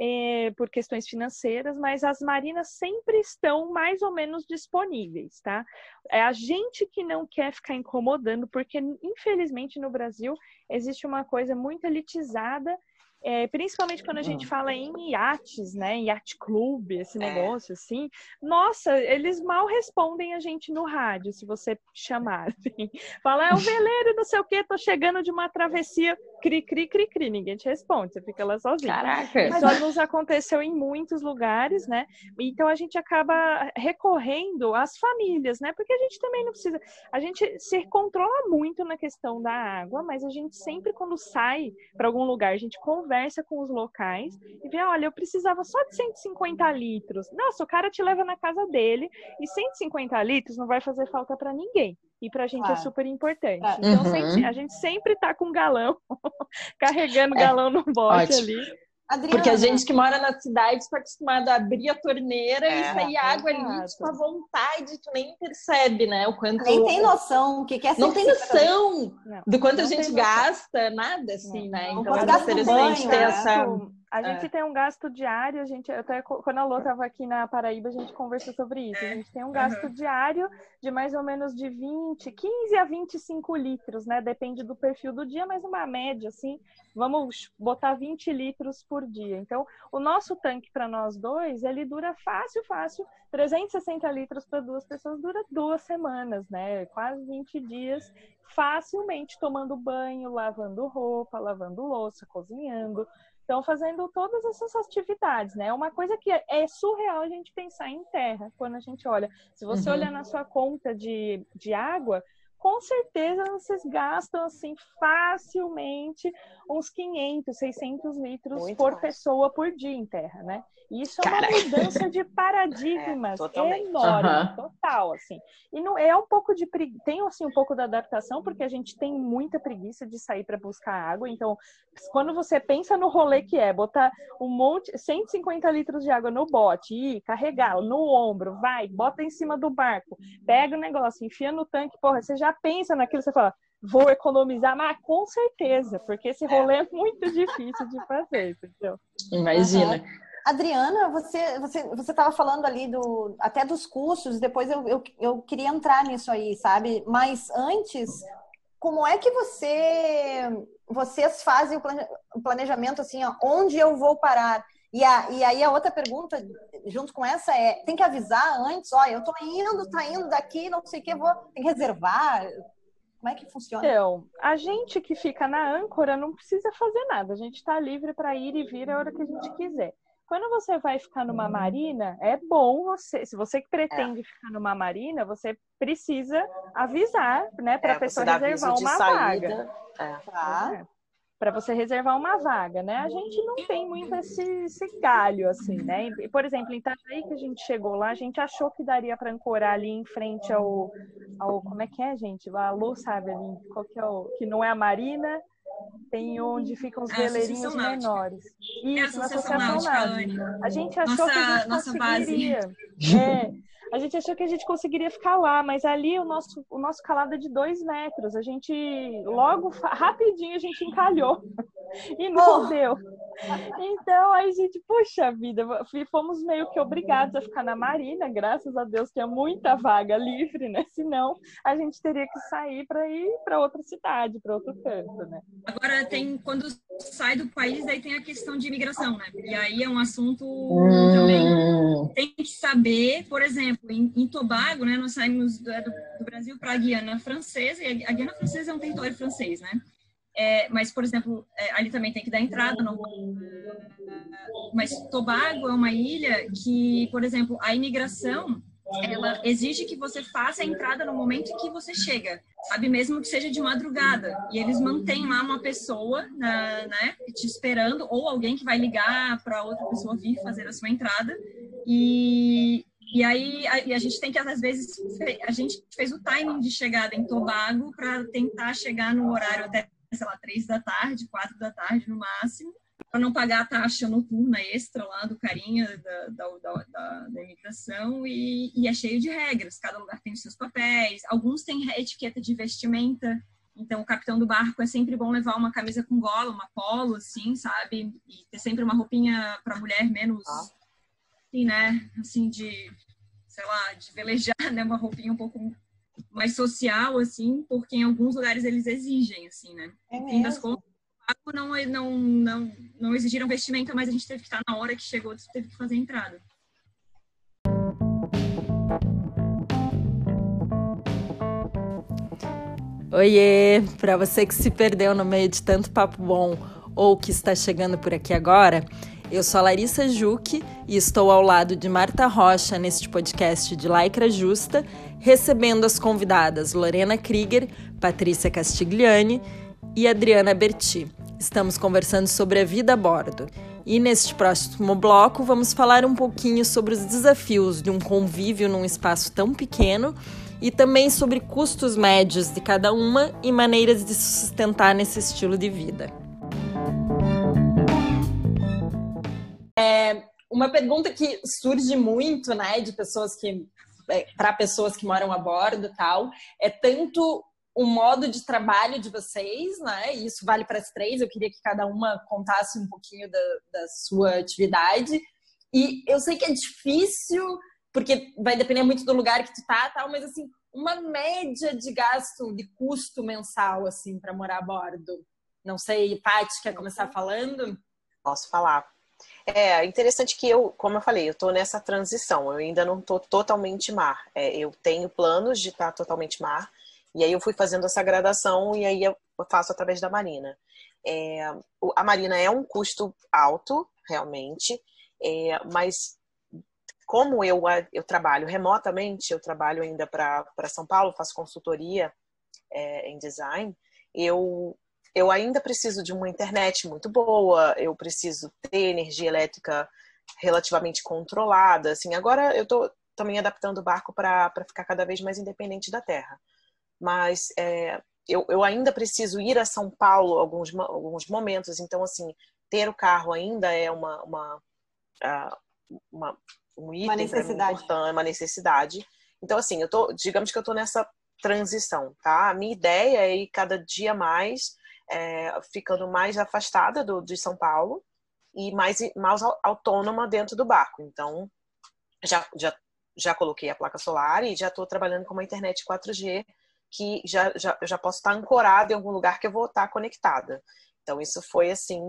é, por questões financeiras, mas as marinas sempre estão mais ou menos disponíveis, tá? É a gente que não quer ficar incomodando, porque infelizmente no Brasil existe uma coisa muito elitizada é, principalmente quando a gente fala em iates, né? Yacht club, esse é. negócio assim. Nossa, eles mal respondem a gente no rádio, se você chamar. Assim. Fala, é o veleiro, não sei o quê, tô chegando de uma travessia. Cri, cri, cri, cri. Ninguém te responde, você fica lá sozinho. Caraca! Mas só nos aconteceu em muitos lugares, né? Então a gente acaba recorrendo às famílias, né? Porque a gente também não precisa. A gente se controla muito na questão da água, mas a gente sempre, quando sai para algum lugar, a gente conversa conversa com os locais e vê, olha, eu precisava só de 150 litros. Nossa, o cara te leva na casa dele e 150 litros não vai fazer falta para ninguém. E para a gente é super importante. É. Então, uhum. sempre, a gente sempre tá com galão, carregando é. galão no bote Ótimo. ali. Adriana. Porque a gente que mora na cidade está acostumado a abrir a torneira é, e sair água ali, tipo, à vontade, tu nem percebe, né? O quanto. Nem tem noção o que, que é Não tem noção não, do quanto a gente gasta, nada assim, né? Então é interessante banho, ter né? essa. A gente é. tem um gasto diário, a gente, até quando a Lô estava aqui na Paraíba, a gente conversou sobre isso. A gente tem um gasto uhum. diário de mais ou menos de 20, 15 a 25 litros, né? Depende do perfil do dia, mas uma média, assim, vamos botar 20 litros por dia. Então, o nosso tanque para nós dois, ele dura fácil, fácil, 360 litros para duas pessoas dura duas semanas, né? Quase 20 dias facilmente tomando banho, lavando roupa, lavando louça, cozinhando. Então, fazendo todas essas atividades, né? É uma coisa que é surreal a gente pensar em terra quando a gente olha. Se você uhum. olhar na sua conta de, de água, com certeza vocês gastam assim facilmente uns 500, 600 litros Muito por mais. pessoa por dia em terra, né? Isso é uma mudança de paradigmas é, enorme, uhum. total, assim. E não é um pouco de tem assim um pouco da adaptação porque a gente tem muita preguiça de sair para buscar água. Então, quando você pensa no rolê que é botar um monte, 150 litros de água no bote e carregar no ombro, vai, bota em cima do barco, pega o negócio, enfia no tanque, porra, você já pensa naquilo, você fala, vou economizar, mas com certeza, porque esse rolê é muito difícil de fazer, entendeu? Imagina. Uhum. Adriana, você você você estava falando ali do até dos custos. Depois eu, eu, eu queria entrar nisso aí, sabe? Mas antes, como é que você vocês fazem o planejamento assim, ó, onde eu vou parar? E, a, e aí a outra pergunta, junto com essa, é: tem que avisar antes, ó, eu tô indo, tá indo daqui, não sei o que, vou tem que reservar. Como é que funciona? Então, a gente que fica na âncora não precisa fazer nada. A gente está livre para ir e vir a hora que a gente quiser. Quando você vai ficar numa marina, é bom você, se você que pretende é. ficar numa marina, você precisa avisar, né, para a é, pessoa reservar uma saída. vaga. É. Tá? É. Para você reservar uma vaga, né? A gente não tem muito esse, esse galho, assim, né? Por exemplo, em Itajaí que a gente chegou lá, a gente achou que daria para ancorar ali em frente ao, ao. Como é que é, gente? A Lu sabe ali, qual que é o. Que não é a marina, tem onde ficam os é veleirinhos menores. Isso, é na Associação Náutica. A gente achou nossa, que a gente conseguiria. É, a gente achou que a gente conseguiria ficar lá, mas ali o nosso, o nosso calado é de dois metros. A gente logo, rapidinho, a gente encalhou e não oh. deu. Então, aí a gente, puxa vida, fomos meio que obrigados a ficar na Marina, graças a Deus tinha muita vaga livre, né? Senão a gente teria que sair para ir para outra cidade, para outro canto, né? Agora tem quando sai do país, aí tem a questão de imigração, né? E aí é um assunto hum. também tem que saber, por exemplo, em, em Tobago, né? Nós saímos do, do Brasil para a Guiana Francesa e a Guiana Francesa é um território francês, né? É, mas, por exemplo, é, ali também tem que dar entrada. No... Mas Tobago é uma ilha que, por exemplo, a imigração ela exige que você faça a entrada no momento em que você chega, sabe? Mesmo que seja de madrugada. E eles mantêm lá uma pessoa, né, te esperando, ou alguém que vai ligar para outra pessoa vir fazer a sua entrada. E, e aí a, e a gente tem que, às vezes, a gente fez o timing de chegada em Tobago para tentar chegar no horário até sei lá, três da tarde, quatro da tarde no máximo, para não pagar a taxa noturna extra lá do carinha da, da, da, da imigração. E, e, é cheio de regras, cada lugar tem os seus papéis, alguns têm etiqueta de vestimenta, então o capitão do barco é sempre bom levar uma camisa com gola, uma polo, assim, sabe, e ter sempre uma roupinha para mulher menos, ah. assim, né, assim, de, sei lá, de velejar, né, uma roupinha um pouco mais social, assim, porque em alguns lugares eles exigem, assim, né? É no fim das contas, não, não, não, não exigiram vestimenta, mas a gente teve que estar na hora que chegou, teve que fazer a entrada. Oiê! Para você que se perdeu no meio de tanto papo bom ou que está chegando por aqui agora, eu sou a Larissa Juque e estou ao lado de Marta Rocha neste podcast de Laicra Justa, recebendo as convidadas Lorena Krieger, Patrícia Castigliani e Adriana Berti. Estamos conversando sobre a vida a bordo. E neste próximo bloco vamos falar um pouquinho sobre os desafios de um convívio num espaço tão pequeno e também sobre custos médios de cada uma e maneiras de se sustentar nesse estilo de vida. É, uma pergunta que surge muito, né, de pessoas que para pessoas que moram a bordo, tal, é tanto o modo de trabalho de vocês, né? E isso vale para as três. Eu queria que cada uma contasse um pouquinho da, da sua atividade. E eu sei que é difícil, porque vai depender muito do lugar que tu tá, tal, mas assim, uma média de gasto, de custo mensal, assim, para morar a bordo. Não sei, Paty, quer começar falando? Posso falar. É interessante que eu, como eu falei, eu estou nessa transição. Eu ainda não estou totalmente mar. É, eu tenho planos de estar totalmente mar E aí eu fui fazendo essa gradação e aí eu faço através da Marina. É, a Marina é um custo alto, realmente, é, mas como eu, eu trabalho remotamente, eu trabalho ainda para São Paulo, faço consultoria é, em design, eu, eu ainda preciso de uma internet muito boa, eu preciso ter energia elétrica relativamente controlada. Assim, agora eu estou também adaptando o barco para ficar cada vez mais independente da terra. Mas é, eu, eu ainda preciso ir a São Paulo alguns, alguns momentos, então, assim, ter o carro ainda é uma, uma, uma um item uma necessidade. importante, uma necessidade. Então, assim, eu tô, digamos que eu estou nessa transição, tá? A minha ideia é ir cada dia mais é, ficando mais afastada do, de São Paulo e mais, mais autônoma dentro do barco. Então, já, já, já coloquei a placa solar e já estou trabalhando com uma internet 4G que já, já, eu já posso estar ancorada em algum lugar que eu vou estar conectada. Então, isso foi, assim,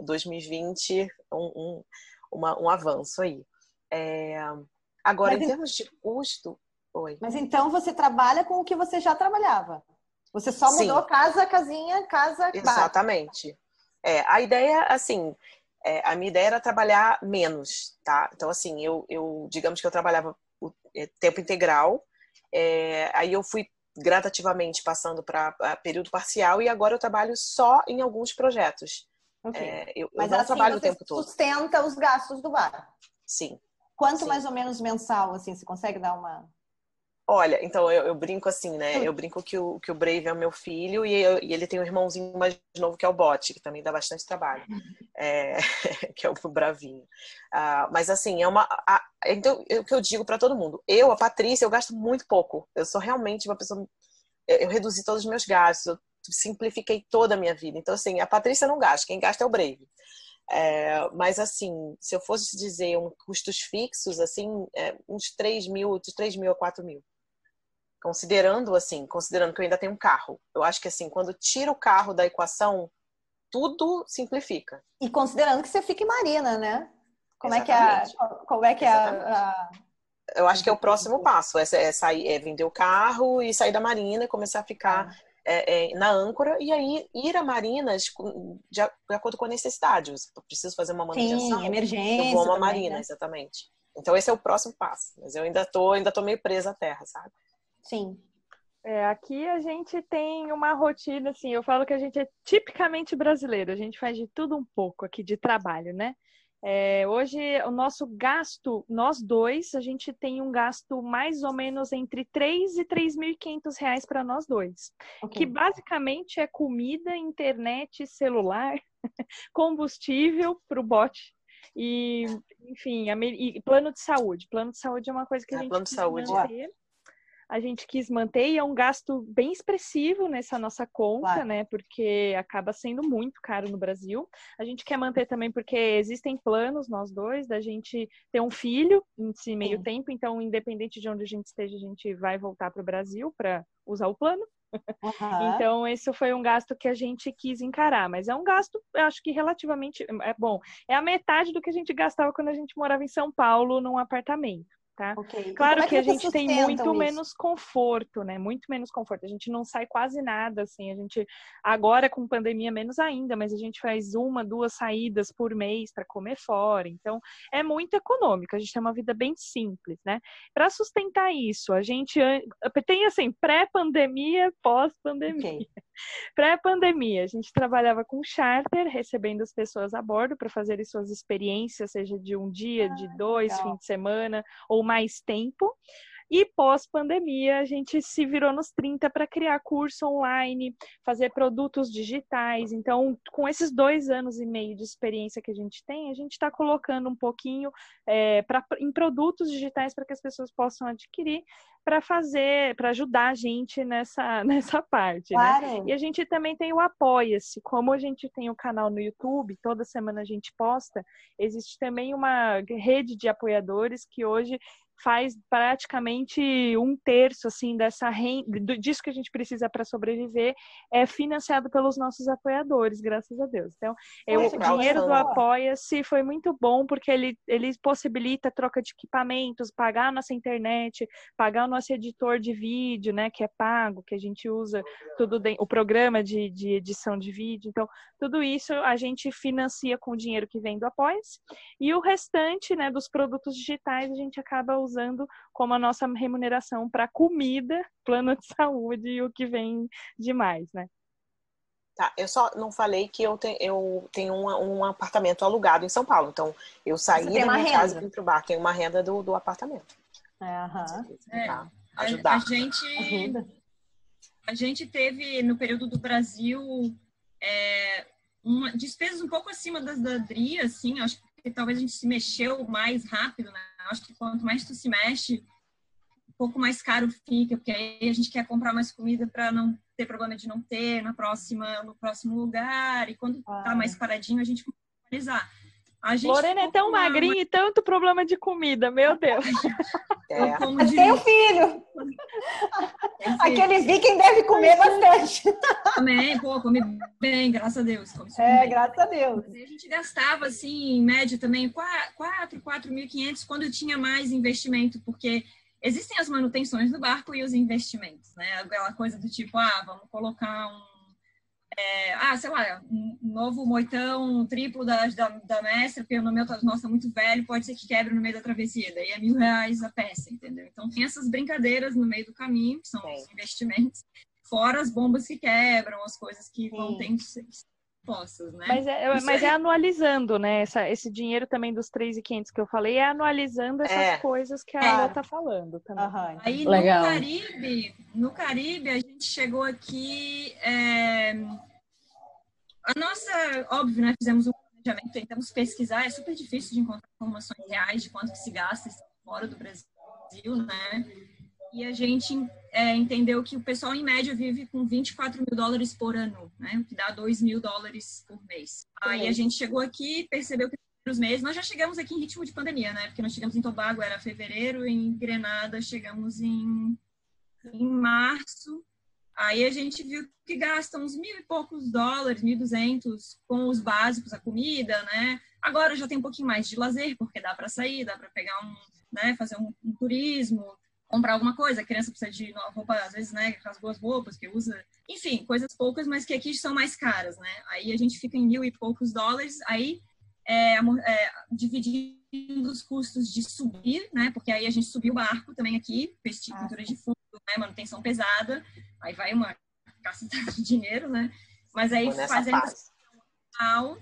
2020, um, um, uma, um avanço aí. É... Agora, Mas, em termos de custo. Oi. Mas então você trabalha com o que você já trabalhava? Você só mudou Sim. casa, casinha, casa, Exatamente. É, a ideia, assim, é, a minha ideia era trabalhar menos, tá? Então, assim, eu, eu digamos que eu trabalhava o é, tempo integral, é, aí eu fui gradativamente passando para período parcial e agora eu trabalho só em alguns projetos. Okay. É, eu, Mas eu não assim, trabalho o tempo todo. sustenta os gastos do bar. Sim. Quanto sim. mais ou menos mensal, assim, você consegue dar uma... Olha, então eu, eu, brinco assim, né? Eu brinco que o, que o Brave é o meu filho e, eu, e ele tem um irmãozinho mais novo que é o Bot, que também dá bastante trabalho, é, que é o Bravinho. Uh, mas assim, é uma. A, então, é o que eu digo para todo mundo: eu, a Patrícia, eu gasto muito pouco. Eu sou realmente uma pessoa. Eu, eu reduzi todos os meus gastos, eu simplifiquei toda a minha vida. Então, assim, a Patrícia não gasta, quem gasta é o Brave. É, mas assim, se eu fosse dizer um custos fixos, assim, é, uns 3 mil, de 3 mil a 4 mil considerando assim, considerando que eu ainda tenho um carro. Eu acho que assim, quando tira o carro da equação, tudo simplifica. E considerando que você fica em Marina, né? Como Exatamente. é que é a, como é que é a, a... Eu acho que é o próximo passo, é, é, sair, é vender o carro e sair da Marina e começar a ficar ah. é, é, na âncora e aí ir a Marinas de, de acordo com a necessidade. Eu preciso fazer uma manutenção. Sim, emergência. Eu vou a uma também, Marina, né? exatamente. Então esse é o próximo passo. Mas eu ainda tô, ainda tô meio presa à terra, sabe? Sim. É, aqui a gente tem uma rotina, assim, eu falo que a gente é tipicamente brasileiro, a gente faz de tudo um pouco aqui de trabalho, né? É, hoje o nosso gasto, nós dois, a gente tem um gasto mais ou menos entre 3 e 3.500 reais para nós dois, okay. que basicamente é comida, internet, celular, combustível para o bote e, enfim, e plano de saúde. Plano de saúde é uma coisa que a é, gente plano de saúde. Manter a gente quis manter e é um gasto bem expressivo nessa noessa conta, claro. né? Porque acaba sendo muito caro no Brasil. A gente quer manter também porque existem planos, nós dois, da gente ter um filho nesse meio Sim. tempo, então, independente de onde a gente esteja, a gente vai voltar para o Brasil para usar o plano. Uhum. Então, esse foi um gasto que a gente quis encarar, mas é um gasto, acho que relativamente é bom. É a metade do que a gente gastava quando a gente morava em São Paulo num apartamento tá? Okay. Claro é que, que, a gente tem muito isso? menos conforto, né? Muito menos conforto. A gente não sai quase nada, assim. A gente, agora com pandemia, menos ainda, mas a gente faz uma, duas saídas por mês para comer fora. Então, é muito econômico. A gente tem uma vida bem simples, né? Para sustentar isso, a gente tem, assim, pré-pandemia, pós-pandemia. Okay. Pré-pandemia, a gente trabalhava com charter, recebendo as pessoas a bordo para fazerem suas experiências, seja de um dia, ah, de dois, legal. fim de semana, ou mais tempo. E pós-pandemia, a gente se virou nos 30 para criar curso online, fazer produtos digitais. Então, com esses dois anos e meio de experiência que a gente tem, a gente está colocando um pouquinho é, pra, em produtos digitais para que as pessoas possam adquirir para fazer, para ajudar a gente nessa, nessa parte. Né? Claro. Né? E a gente também tem o Apoia-se. Como a gente tem o canal no YouTube, toda semana a gente posta, existe também uma rede de apoiadores que hoje faz praticamente um terço assim dessa renda, disso que a gente precisa para sobreviver é financiado pelos nossos apoiadores, graças a Deus. Então, eu, o dinheiro do Apoia-se foi muito bom porque ele, ele possibilita troca de equipamentos, pagar a nossa internet, pagar o nosso editor de vídeo, né, que é pago, que a gente usa tudo dentro, o programa de, de edição de vídeo. Então, tudo isso a gente financia com o dinheiro que vem do Apoia-se e o restante, né, dos produtos digitais a gente acaba usando como a nossa remuneração para comida, plano de saúde e o que vem de mais, né? Tá, eu só não falei que eu, te, eu tenho um, um, apartamento alugado em São Paulo. Então, eu saí da minha renda. casa e vim pro bar. Tem uma renda do, do apartamento. É, é, ajudar. A, a gente, a gente teve, no período do Brasil, é, uma, despesas um pouco acima das da DRI, assim. Acho que talvez a gente se mexeu mais rápido, né? Acho que quanto mais tu se mexe, um pouco mais caro fica, porque aí a gente quer comprar mais comida para não ter problema de não ter na próxima, no próximo lugar. E quando ah. tá mais paradinho, a gente começa a gente Lorena é tão magrinha uma... e tanto problema de comida, meu Deus. É. Mas tem um filho. Aquele viking deve comer bastante. Também, pô, come bem, graças a Deus. é, bem. graças a Deus. a gente gastava, assim, em média também, 4, 4.500 quando tinha mais investimento, porque existem as manutenções do barco e os investimentos, né? Aquela coisa do tipo, ah, vamos colocar um é, ah, sei lá, um novo moitão um triplo da, da, da mestra, porque o meu tá, nossa, muito velho, pode ser que quebre no meio da travessia, daí é mil reais a peça, entendeu? Então tem essas brincadeiras no meio do caminho, que são Sim. os investimentos, fora as bombas que quebram, as coisas que Sim. vão ter que postas, né? Mas é, mas é anualizando, né? Essa, esse dinheiro também dos 3.500 que eu falei é anualizando essas é. coisas que a é. Ana tá falando também. Uhum. Aí Legal. no Caribe, no Caribe a gente chegou aqui é... a nossa, óbvio, né, fizemos um planejamento, tentamos pesquisar, é super difícil de encontrar informações reais de quanto que se gasta fora do Brasil, né? E a gente é, entendeu que o pessoal, em média, vive com 24 mil dólares por ano, né? O que dá 2 mil dólares por mês. Aí a gente chegou aqui percebeu que nos meses, nós já chegamos aqui em ritmo de pandemia, né? Porque nós chegamos em Tobago, era fevereiro, em Grenada chegamos em, em março. Aí a gente viu que gasta uns mil e poucos dólares, mil duzentos, com os básicos, a comida, né? Agora já tem um pouquinho mais de lazer, porque dá para sair, dá para pegar um, né, fazer um, um turismo, comprar alguma coisa, a criança precisa de nova roupa, às vezes, né, as boas roupas que usa, enfim, coisas poucas, mas que aqui são mais caras, né? Aí a gente fica em mil e poucos dólares, aí é, é, dividindo os custos de subir, né? Porque aí a gente subiu o barco também aqui, fez ah, pintura de fundo, né? Manutenção pesada, aí vai uma caça de dinheiro, né? Mas aí fazendo final,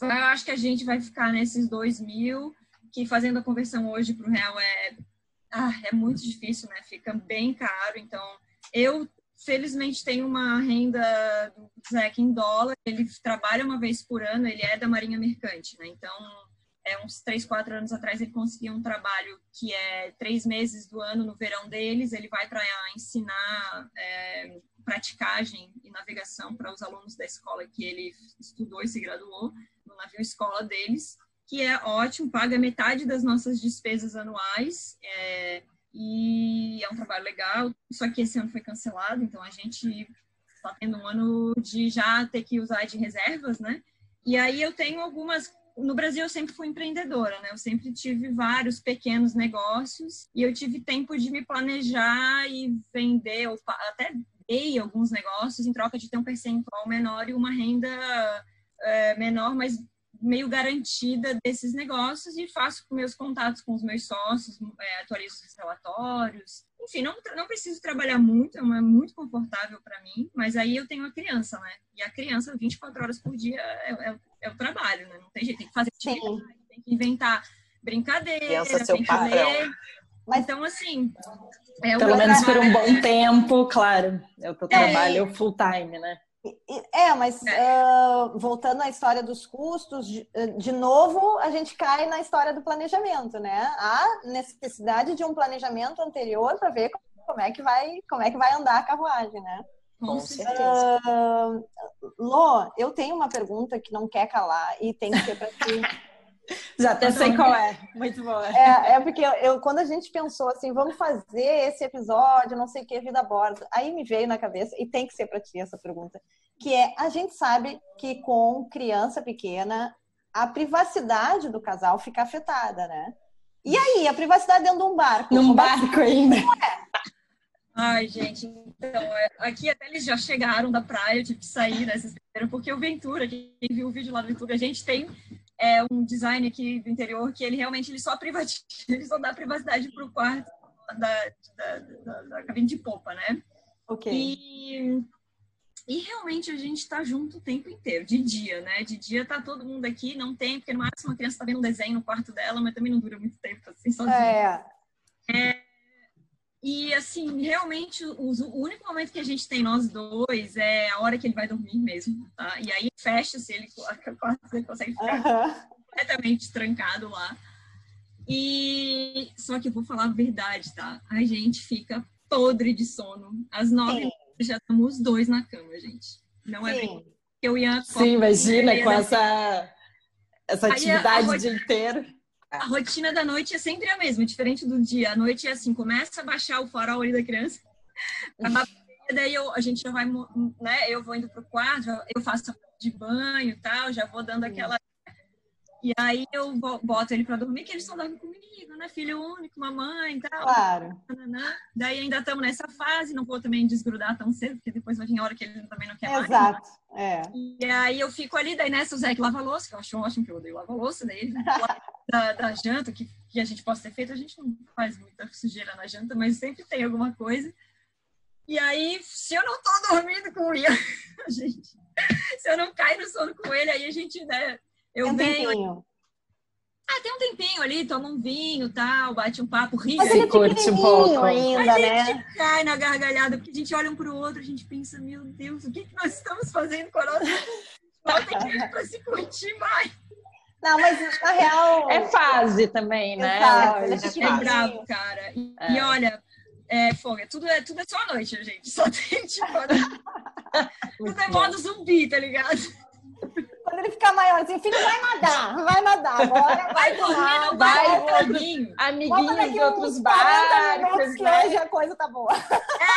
eu acho que a gente vai ficar nesses dois mil, que fazendo a conversão hoje para o real é ah, é muito difícil, né? Fica bem caro. Então, eu felizmente tenho uma renda do em dólar. Ele trabalha uma vez por ano, ele é da Marinha Mercante, né? Então, é, uns três, quatro anos atrás, ele conseguiu um trabalho que é três meses do ano no verão deles. Ele vai para ensinar é, praticagem e navegação para os alunos da escola que ele estudou e se graduou no navio escola deles que é ótimo, paga metade das nossas despesas anuais, é, e é um trabalho legal, só que esse ano foi cancelado, então a gente está tendo um ano de já ter que usar de reservas, né? E aí eu tenho algumas. No Brasil eu sempre fui empreendedora, né? Eu sempre tive vários pequenos negócios e eu tive tempo de me planejar e vender, ou até dei alguns negócios em troca de ter um percentual menor e uma renda é, menor, mas meio garantida desses negócios e faço meus contatos com os meus sócios, é, atualizo os relatórios. Enfim, não, não preciso trabalhar muito, é muito confortável para mim, mas aí eu tenho a criança, né? E a criança, 24 horas por dia, é, é, é o trabalho, né? Não tem jeito, tem que fazer atividade, tem que inventar brincadeira, criança, tem que ler. Mas, então, assim. É Pelo menos por um bom tempo, claro. É o teu é. trabalho full time, né? É, mas uh, voltando à história dos custos, de, de, novo, a gente cai na história do planejamento, né? Há necessidade de um planejamento anterior para ver como é que vai, como é que vai andar a carruagem, né? Com certeza. Uh, Lô, eu tenho uma pergunta que não quer calar e tem que ser para ti. Já até sei qual é. Muito boa. É, é porque eu, quando a gente pensou assim, vamos fazer esse episódio, não sei o que, vida a bordo, aí me veio na cabeça, e tem que ser para ti essa pergunta, que é, a gente sabe que com criança pequena, a privacidade do casal fica afetada, né? E aí, a privacidade dentro de um barco? Num é barco ainda. Ai, gente, então, é, aqui até eles já chegaram da praia, eu tive que sair, né? porque o Ventura, quem viu o vídeo lá do Ventura, a gente tem é, um design aqui do interior que ele realmente ele só privatiza, ele só dá privacidade para o quarto da, da, da, da, cabine de popa, né? Ok. E, e realmente a gente está junto o tempo inteiro, de dia, né? De dia tá todo mundo aqui, não tem, porque no máximo a criança está vendo um desenho no quarto dela, mas também não dura muito tempo assim sozinha. É e, assim, realmente, o, o, único momento que a gente tem nós dois é a hora que ele vai dormir mesmo, tá? E aí fecha-se, ele, ele consegue ficar uhum. completamente trancado lá. E só que eu vou falar a verdade, tá? A gente fica podre de sono. Às nove já estamos os dois na cama, gente. Não é bem. Eu ia. Sim, imagina com essa, essa atividade o dia inteiro a rotina da noite é sempre a mesma, diferente do dia. A noite é assim, começa a baixar o farol ali da criança, daí eu, a gente já vai, né, eu vou indo pro quarto, eu faço de banho e tal, já vou dando aquela e aí eu boto ele para dormir, que eles só dormem comigo, né? Filho único, mamãe e tal. Claro. Daí ainda estamos nessa fase, não vou também desgrudar tão cedo, porque depois vai vir hora que ele também não quer mais. Né? Exato, é. E aí eu fico ali, daí nessa o Zé que lava a louça, que eu acho ótimo que eu odeio lavar louça, daí ele da, da janta que, que a gente possa ter feito, a gente não faz muita sujeira na janta, mas sempre tem alguma coisa. E aí, se eu não tô dormindo com o Ian, gente, se eu não caio no sono com ele, aí a gente, né, eu tem um venho. Tempinho. Ah, tem um tempinho ali, toma um vinho tal, bate um papo, ri. Mas ele é curte um pouco. ainda, a né? gente cai na gargalhada, porque a gente olha um pro outro, a gente pensa, meu Deus, o que, que nós estamos fazendo com a nossa... Pra se curtir mais. Não, mas na real... É fase também, né? Exato, é, é bravo, cara. E, é. e olha, é, fogo, tudo é, tudo é só a noite, gente. Só tem, tipo... tudo é modo zumbi, tá ligado? Quando ele ficar maior, assim, filho, vai nadar, vai nadar, agora vai, vai dormir no vai, amiguinho, amiguinhos de outros barcos. que hoje a coisa tá boa.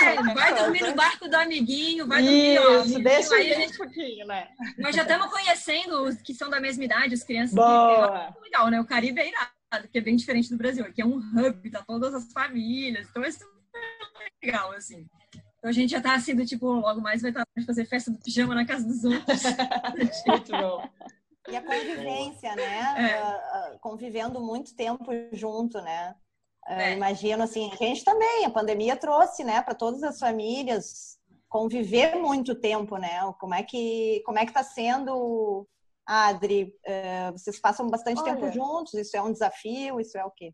É, vai dormir no barco do amiguinho, vai dormir, ó. Isso, deixa aí a gente um pouquinho, né? Nós já estamos conhecendo os que são da mesma idade, as crianças. Boa. Que é legal, né? O Caribe é irado, que é bem diferente do Brasil, que é um hub, tá todas as famílias, então é super legal, assim. Então a gente já tá assim, do tipo, logo mais vai estar tá, fazer festa do pijama na casa dos outros. Muito bom. E a convivência, né? É. Uh, convivendo muito tempo junto, né? Uh, é. Imagino assim, a gente também, a pandemia trouxe, né, para todas as famílias conviver muito tempo, né? Como é que como é que está sendo, Adri? Uh, vocês passam bastante Olha, tempo juntos? Isso é um desafio? Isso é o quê?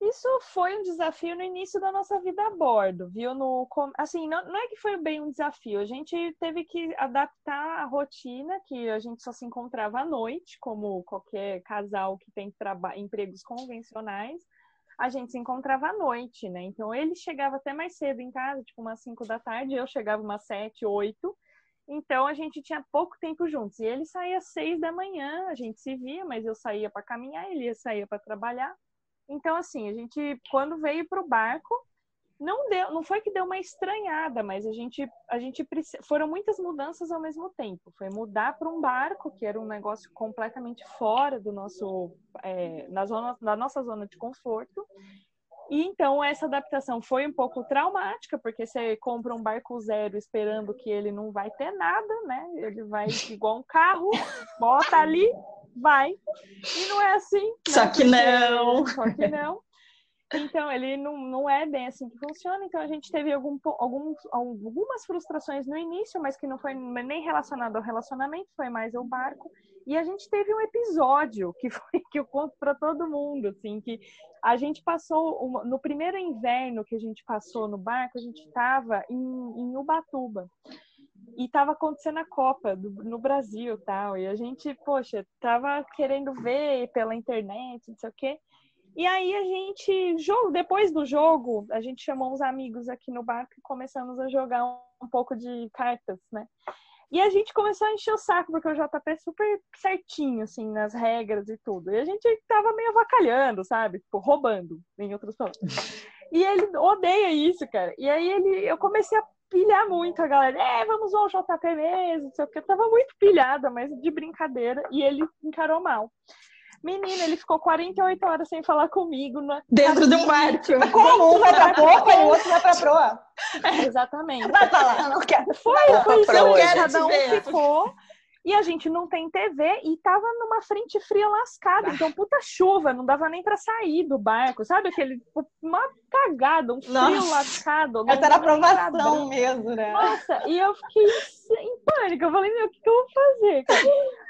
Isso foi um desafio no início da nossa vida a bordo, viu? No, assim, não, não é que foi bem um desafio, a gente teve que adaptar a rotina, que a gente só se encontrava à noite, como qualquer casal que tem empregos convencionais, a gente se encontrava à noite, né? Então ele chegava até mais cedo em casa, tipo umas 5 da tarde, eu chegava umas 7, 8. Então a gente tinha pouco tempo juntos. E ele saía às 6 da manhã, a gente se via, mas eu saía para caminhar, ele saía para trabalhar. Então, assim, a gente, quando veio para o barco, não deu, não foi que deu uma estranhada, mas a gente, a gente foram muitas mudanças ao mesmo tempo. Foi mudar para um barco, que era um negócio completamente fora do nosso, é, na zona, da nossa zona de conforto. E então essa adaptação foi um pouco traumática, porque você compra um barco zero esperando que ele não vai ter nada, né? Ele vai igual um carro, bota ali, vai. E não é assim. Né? Só que não. Só que não. Então, ele não, não é bem assim que funciona. Então, a gente teve algum, algum, algumas frustrações no início, mas que não foi nem relacionado ao relacionamento, foi mais ao barco. E a gente teve um episódio que foi que eu conto para todo mundo, assim, que a gente passou uma, no primeiro inverno que a gente passou no barco, a gente estava em, em Ubatuba e estava acontecendo a Copa do, no Brasil tal. E a gente, poxa, tava querendo ver pela internet, não sei o quê. E aí a gente, jogo, depois do jogo, a gente chamou uns amigos aqui no barco e começamos a jogar um, um pouco de cartas, né? E a gente começou a encher o saco, porque o JP é super certinho, assim, nas regras e tudo. E a gente tava meio avacalhando, sabe? Tipo, roubando, em outras palavras. E ele odeia isso, cara. E aí ele, eu comecei a pilhar muito a galera. É, vamos ao JP mesmo, não sei o que. Eu tava muito pilhada, mas de brincadeira. E ele encarou mal. Menina, ele ficou 48 horas sem falar comigo. Na... Dentro de um barco. Como? Um vai pra popa e o outro vai pra proa. Exatamente. Vai falar. Não, não quero. Foi, foi isso. Cada um ficou. E a gente não tem TV e tava numa frente fria lascada. Então, puta chuva, não dava nem pra sair do barco. Sabe aquele. Uma cagada, um frio Nossa. lascado. Essa era aprovação mesmo, né? Nossa, e eu fiquei em pânico. Eu falei, meu, o que, que eu vou fazer?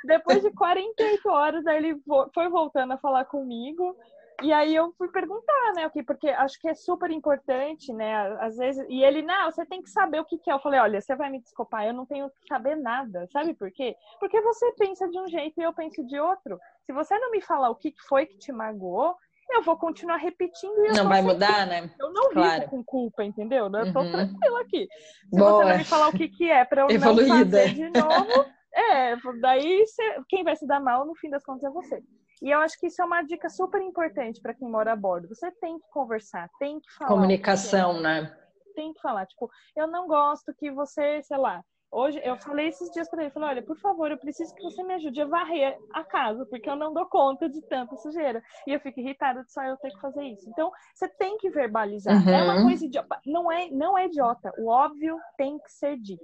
Depois de 48 horas, aí ele foi voltando a falar comigo. E aí eu fui perguntar, né, o que, porque acho que é super importante, né, às vezes, e ele, não, você tem que saber o que que é. Eu falei, olha, você vai me desculpar, eu não tenho que saber nada, sabe por quê? Porque você pensa de um jeito e eu penso de outro. Se você não me falar o que foi que te magoou, eu vou continuar repetindo e eu Não vai mudar, né? Eu não Claro. vivo com culpa, entendeu? Eu tô Uhum. tranquila aqui. Se Boa. você não me falar o que que é pra eu Evoluída. não fazer de novo, é, daí você- quem vai se dar mal no fim das contas é você. E eu acho que isso é uma dica super importante para quem mora a bordo. Você tem que conversar, tem que falar. Comunicação, né? tem que falar. Tipo, eu não gosto que você, sei lá. Hoje eu falei esses dias para ele, falei, olha, por favor, eu preciso que você me ajude a varrer a casa, porque eu não dou conta de tanta sujeira. E eu fico irritada de só eu ter que fazer isso. Então, você tem que verbalizar. É uma Uhum. coisa idiota. Não é, não é idiota. O óbvio tem que ser dito.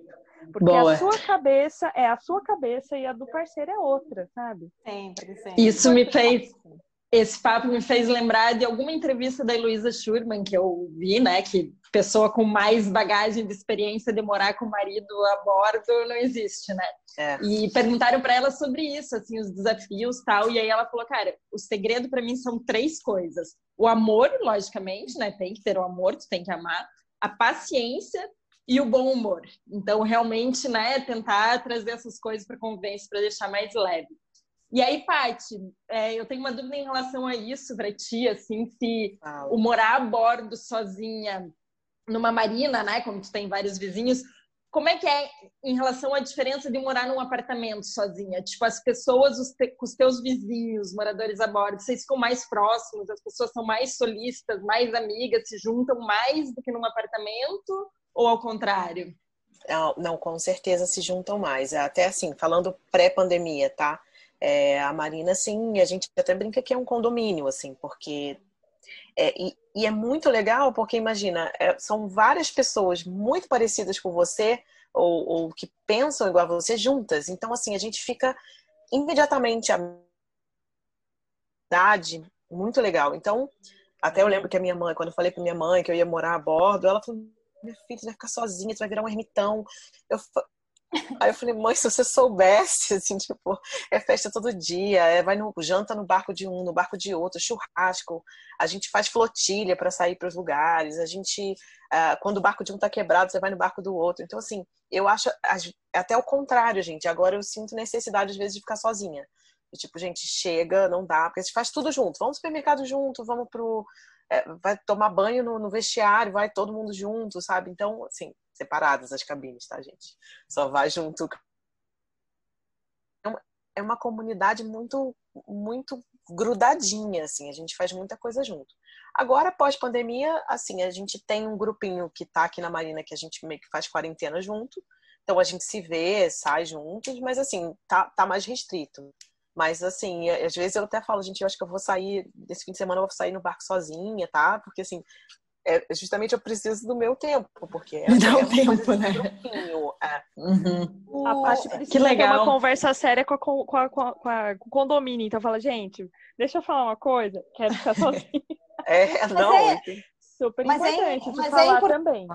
Porque Boa. a sua cabeça é a sua cabeça e a do parceiro é outra, sabe? Sempre, sempre. Isso me fez. Esse papo me fez lembrar de alguma entrevista da Heloísa Schurman que eu vi, né? Que pessoa com mais bagagem de experiência de morar com o marido a bordo não existe, né? É. E perguntaram para ela sobre isso, assim, os desafios tal. E aí ela falou, cara, o segredo para mim são três coisas: o amor, logicamente, né? Tem que ter o amor, tu tem que amar, a paciência e o bom humor. Então, realmente, né, tentar trazer essas coisas para convivência para deixar mais leve. E aí, Paty, é, eu tenho uma dúvida em relação a isso para ti, assim, se o morar a bordo sozinha numa marina, né, como tu tem vários vizinhos, como é que é em relação à diferença de morar num apartamento sozinha? Tipo, as pessoas, os, te, os teus vizinhos, moradores a bordo, vocês ficam mais próximos, as pessoas são mais solistas, mais amigas, se juntam mais do que num apartamento? Ou ao contrário? Não, não, com certeza se juntam mais. Até assim, falando pré-pandemia, tá? É, a Marina, assim, a gente até brinca que é um condomínio, assim, porque. É, e, e é muito legal, porque imagina, é, são várias pessoas muito parecidas com você, ou, ou que pensam igual a você, juntas. Então, assim, a gente fica imediatamente a idade muito legal. Então, até eu lembro que a minha mãe, quando eu falei pra minha mãe que eu ia morar a bordo, ela falou: minha filha, vai ficar sozinha, você vai virar um ermitão. Eu, Aí eu falei, mãe, se você soubesse, assim, tipo, é festa todo dia, é, vai no janta no barco de um, no barco de outro, churrasco, a gente faz flotilha para sair para os lugares, a gente, ah, quando o barco de um tá quebrado, você vai no barco do outro. Então, assim, eu acho até o contrário, gente. Agora eu sinto necessidade, às vezes, de ficar sozinha. E, tipo, gente, chega, não dá, porque a gente faz tudo junto. Vamos pro supermercado junto, vamos pro. é, vai tomar banho no, no vestiário, vai todo mundo junto, sabe? Então, assim, separadas as cabines, tá, gente? Só vai junto. É uma- comunidade muito, muito grudadinha, assim, a gente faz muita coisa junto. Agora, pós-pandemia, assim, a gente tem um grupinho que tá aqui na Marina que a gente meio que faz quarentena junto. Então a gente se vê, sai juntos, mas assim, tá, tá mais restrito. Mas assim, às vezes eu até falo, gente, eu acho que eu vou sair, desse fim de semana eu vou sair no barco sozinha, tá? Porque assim, é, justamente eu preciso do meu tempo, porque é, Me dá é um tempo, né? é. Uhum. A O- Paty precisa que ter legal. uma conversa séria com, a, com, a, com, a, com a- com o condomínio. Então fala, gente, deixa eu falar uma coisa, quero ficar sozinha. É, não, é- Super Mas é- importante de mas é falar impor- também.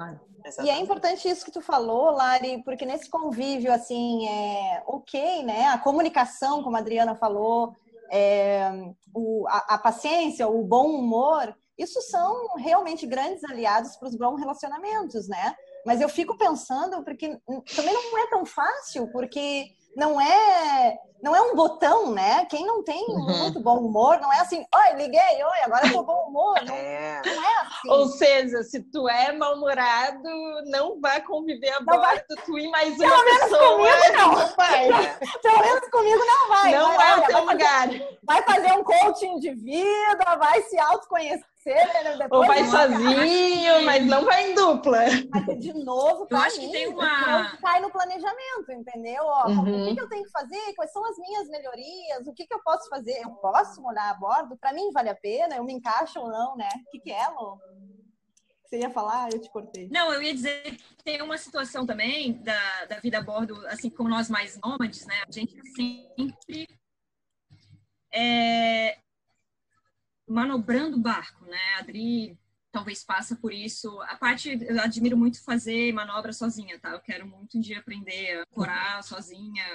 E é importante isso que tu falou, Lari, porque nesse convívio, assim, é ok, né? A comunicação, como a Adriana falou, é, o- a, a paciência, o bom humor, isso são realmente grandes aliados para os bons relacionamentos, né? Mas eu fico pensando, porque também não é tão fácil, porque não é não é um botão, né? Quem não tem uhum. muito bom humor, não é assim, oi, liguei, oi, agora eu tô bom humor. Não é, não é assim. Ou seja, se tu é mal-humorado, não vai conviver a bordo, vai... tu e mais uma Pelo pessoa. Comigo, não. não vai. Pelo menos comigo não vai. Não vai, é o teu lugar. vai fazer um coaching de vida, vai se autoconhecer né? Ou vai sozinho, mas não vai em dupla. Mas, de novo, eu acho mim, que tem uma. Cai no planejamento, entendeu? Ó, uhum. O que, que, eu tenho que fazer? Quais são as minhas melhorias? O que, que eu posso fazer? Eu posso morar a bordo? Para mim, vale a pena? Eu me encaixo ou não, né? O que, que é, Lô? Você ia falar? Eu te cortei. Não, eu ia dizer que tem uma situação também da, da vida a bordo, assim como nós mais nômades, né? A gente sempre é, manobrando o barco, né? A Adri talvez passa por isso. A parte, eu admiro muito fazer manobra sozinha, tá? Eu quero muito um dia aprender a corar sozinha,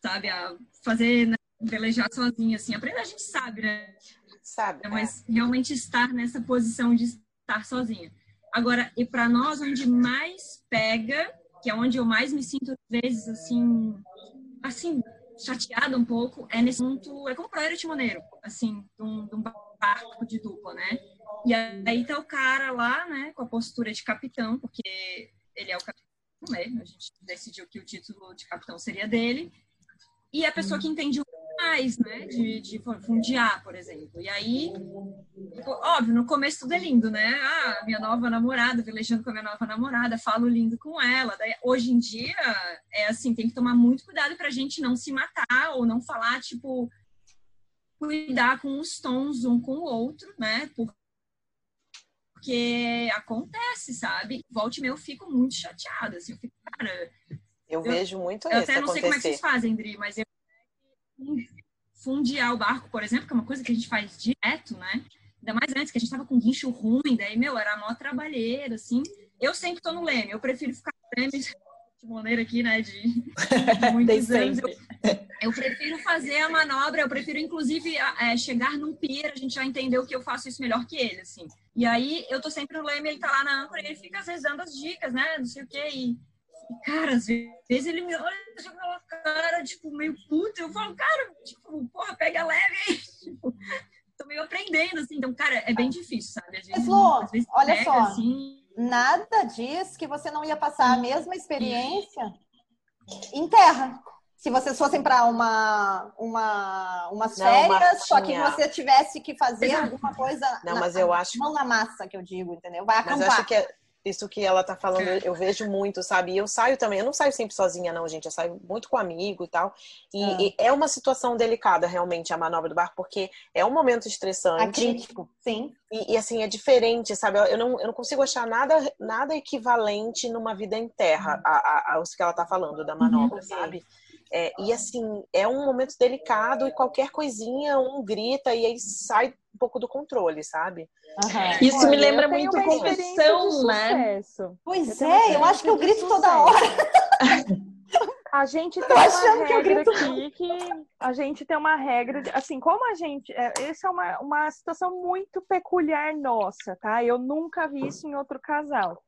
sabe? A fazer, né? velejar sozinha, assim. Aprender a gente sabe, né? Sabe. Mas é. realmente estar nessa posição de estar sozinha. Agora, e para nós, onde mais pega, que é onde eu mais me sinto, às vezes, assim, assim, chateada um pouco, é nesse ponto, é como pro aero timoneiro, assim, de um, de um barco de dupla, né? E aí tá o cara lá, né, com a postura de capitão, porque ele é o capitão, né? A gente decidiu que o título de capitão seria dele. E a pessoa que entende mais, né, de, de fundiar, por exemplo. E aí, óbvio, no começo tudo é lindo, né? Ah, minha nova namorada, velejando com a minha nova namorada, falo lindo com ela. Daí, hoje em dia, é assim, tem que tomar muito cuidado pra gente não se matar ou não falar, tipo, cuidar com os tons um com o outro, né? Porque acontece, sabe? Volte e meia eu fico muito chateada, assim, eu fico, cara... Eu, eu vejo muito eu isso até não acontecer. sei como é que vocês fazem, Dri, mas eu fundiar o barco, por exemplo, que é uma coisa que a gente faz direto, né? Ainda mais antes, que a gente tava com guincho ruim, daí, meu, era mó trabalheira, assim. Eu sempre tô no leme, eu prefiro ficar no leme timoneiro aqui, né, de, de muitos anos. Eu, eu, prefiro fazer a manobra, eu prefiro, inclusive, é, chegar num pier, a gente já entendeu que eu faço isso melhor que ele, assim. E aí, eu tô sempre no leme, ele tá lá na âncora, e ele fica, às vezes, dando as dicas, né, não sei o quê, e, cara, às vezes ele me olha com aquela cara, tipo, meio puta, eu falo, cara, tipo, porra, pega leve aí, tipo, tô meio aprendendo, assim, então, cara, é bem difícil, sabe? Às vezes, Mas, às vezes olha pega, só, assim, nada diz que você não ia passar a mesma experiência em terra. Se vocês fossem para uma, uma, umas não, férias, só que você tivesse que fazer alguma coisa. Não, na, mas eu acho. Mão na massa, que eu digo, entendeu? Vai acampar. Mas eu acho que é, isso que ela tá falando, é. eu vejo muito, sabe? E eu saio também, eu não saio sempre sozinha, não, gente. Eu saio muito com amigo e tal. E é, e é uma situação delicada, realmente, a manobra do barco, porque é um momento estressante. É crítico, sim. E, e, assim, é diferente, sabe? Eu não, eu não consigo achar nada, nada equivalente numa vida em terra a, a, ao que ela tá falando da manobra, uhum. sabe? É, e assim, é um momento delicado e qualquer coisinha um grita e aí sai um pouco do controle, sabe? Uhum. Isso Olha, me lembra muito confissão, né? Pois eu é, eu acho que eu grito toda hora. A gente tem uma regra aqui que a gente tem uma regra, de, assim, como a gente, é, essa é uma, uma situação muito peculiar nossa, tá? Eu nunca vi isso em outro casal.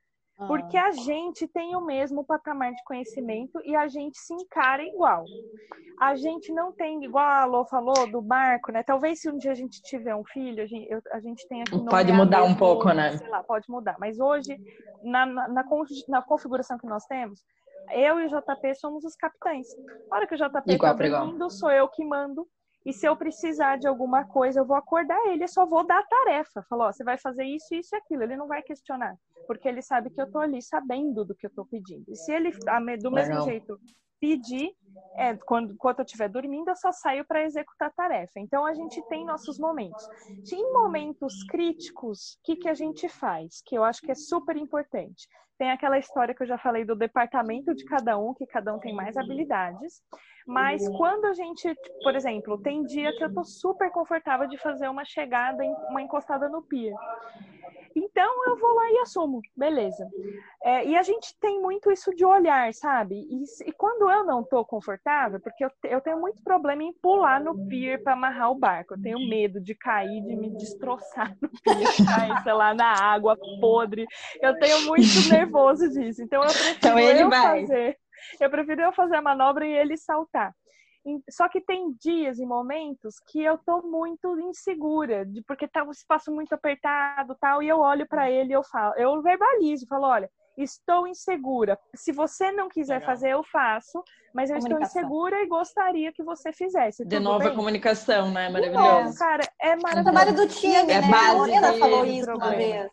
Porque ah. a gente tem o mesmo patamar de conhecimento e a gente se encara igual. A gente não tem, igual a Lô falou, do barco, né? Talvez se um dia a gente tiver um filho, a gente, eu, a gente tenha que. Pode mudar um pouco, né? Sei lá, pode mudar. Mas hoje, na, na, na, na configuração que nós temos, eu e o JP somos os capitães. Na hora que o JP está dormindo, sou eu que mando e se eu precisar de alguma coisa, eu vou acordar ele, eu só vou dar a tarefa. Falou, ó, você vai fazer isso, isso e aquilo. Ele não vai questionar, porque ele sabe que eu tô ali sabendo do que eu tô pedindo. E se ele, do mesmo Legal. jeito, pedir, é, quando, enquanto eu estiver dormindo, eu só saio para executar a tarefa. Então, a gente tem nossos momentos. Em momentos críticos, o que, que a gente faz? Que eu acho que é super importante. Tem aquela história que eu já falei do departamento de cada um, que cada um tem mais habilidades. Mas quando a gente, por exemplo, tem dia que eu tô super confortável de fazer uma chegada, uma encostada no pier. Então eu vou lá e assumo, beleza. É, e a gente tem muito isso de olhar, sabe? E, e quando eu não tô confortável, porque eu, eu, tenho muito problema em pular no pier para amarrar o barco. Eu tenho medo de cair, de me destroçar no pier, cair, sei lá, na água podre. Eu tenho muito nervoso disso. Então eu prefiro então ele vai. fazer eu prefiro eu fazer a manobra e ele saltar. Só que tem dias e momentos que eu tô muito insegura, de porque tá um espaço muito apertado, tal, e eu olho para ele e eu falo, eu verbalizo, falo, olha, estou insegura. Se você não quiser Legal. fazer, eu faço, mas eu estou insegura e gostaria que você fizesse. De novo a comunicação, né? Maravilhoso. cara, é maravilhoso. O trabalho do time, é né? Base a Lorena falou isso uma vez.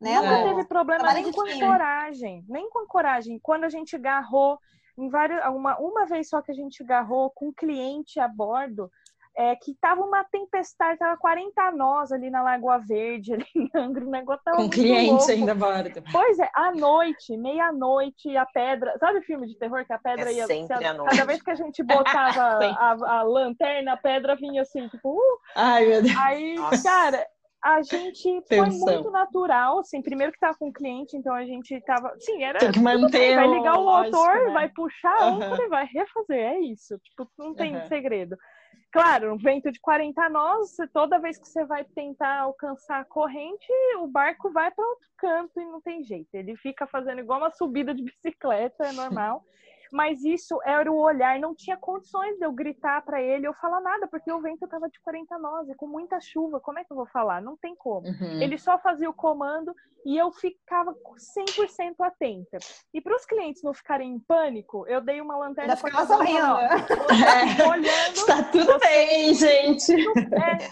Né, não teve problema nem com time. coragem, nem com coragem. Quando a gente garrou em várias, uma, uma vez só que a gente garrou com um cliente a bordo, é, que tava uma tempestade, tava 40 nós ali na Lagoa Verde, ali em Angra, o negócio tava Com cliente louco. ainda bordo. Pois é, à noite, meia-noite, a pedra. Sabe filme de terror que a pedra é ia. Sempre a, à noite. Cada vez que a gente botava a, a, lanterna, a pedra vinha assim, tipo. Uh! Ai, meu Deus. Aí, Nossa. cara, a gente foi muito natural, assim, primeiro que tava com o cliente, então a gente tava, sim, era tem que manter vai ligar o lógico, motor, né? vai puxar a âncora e vai refazer, é isso, tipo, não tem Uhum. segredo. Claro, um vento de 40 nós, toda vez que você vai tentar alcançar a corrente, o barco vai para outro canto e não tem jeito. Ele fica fazendo igual uma subida de bicicleta, é normal. Mas isso era o olhar, não tinha condições de eu gritar para ele ou falar nada, porque o vento estava de 40 nós e com muita chuva. Como é que eu vou falar? Não tem como. Uhum. Ele só fazia o comando e eu ficava 100% atenta. E para os clientes não ficarem em pânico, eu dei uma lanterna pra ficava sorrindo. ó, É. olhando. Tá tudo bem, gente. É,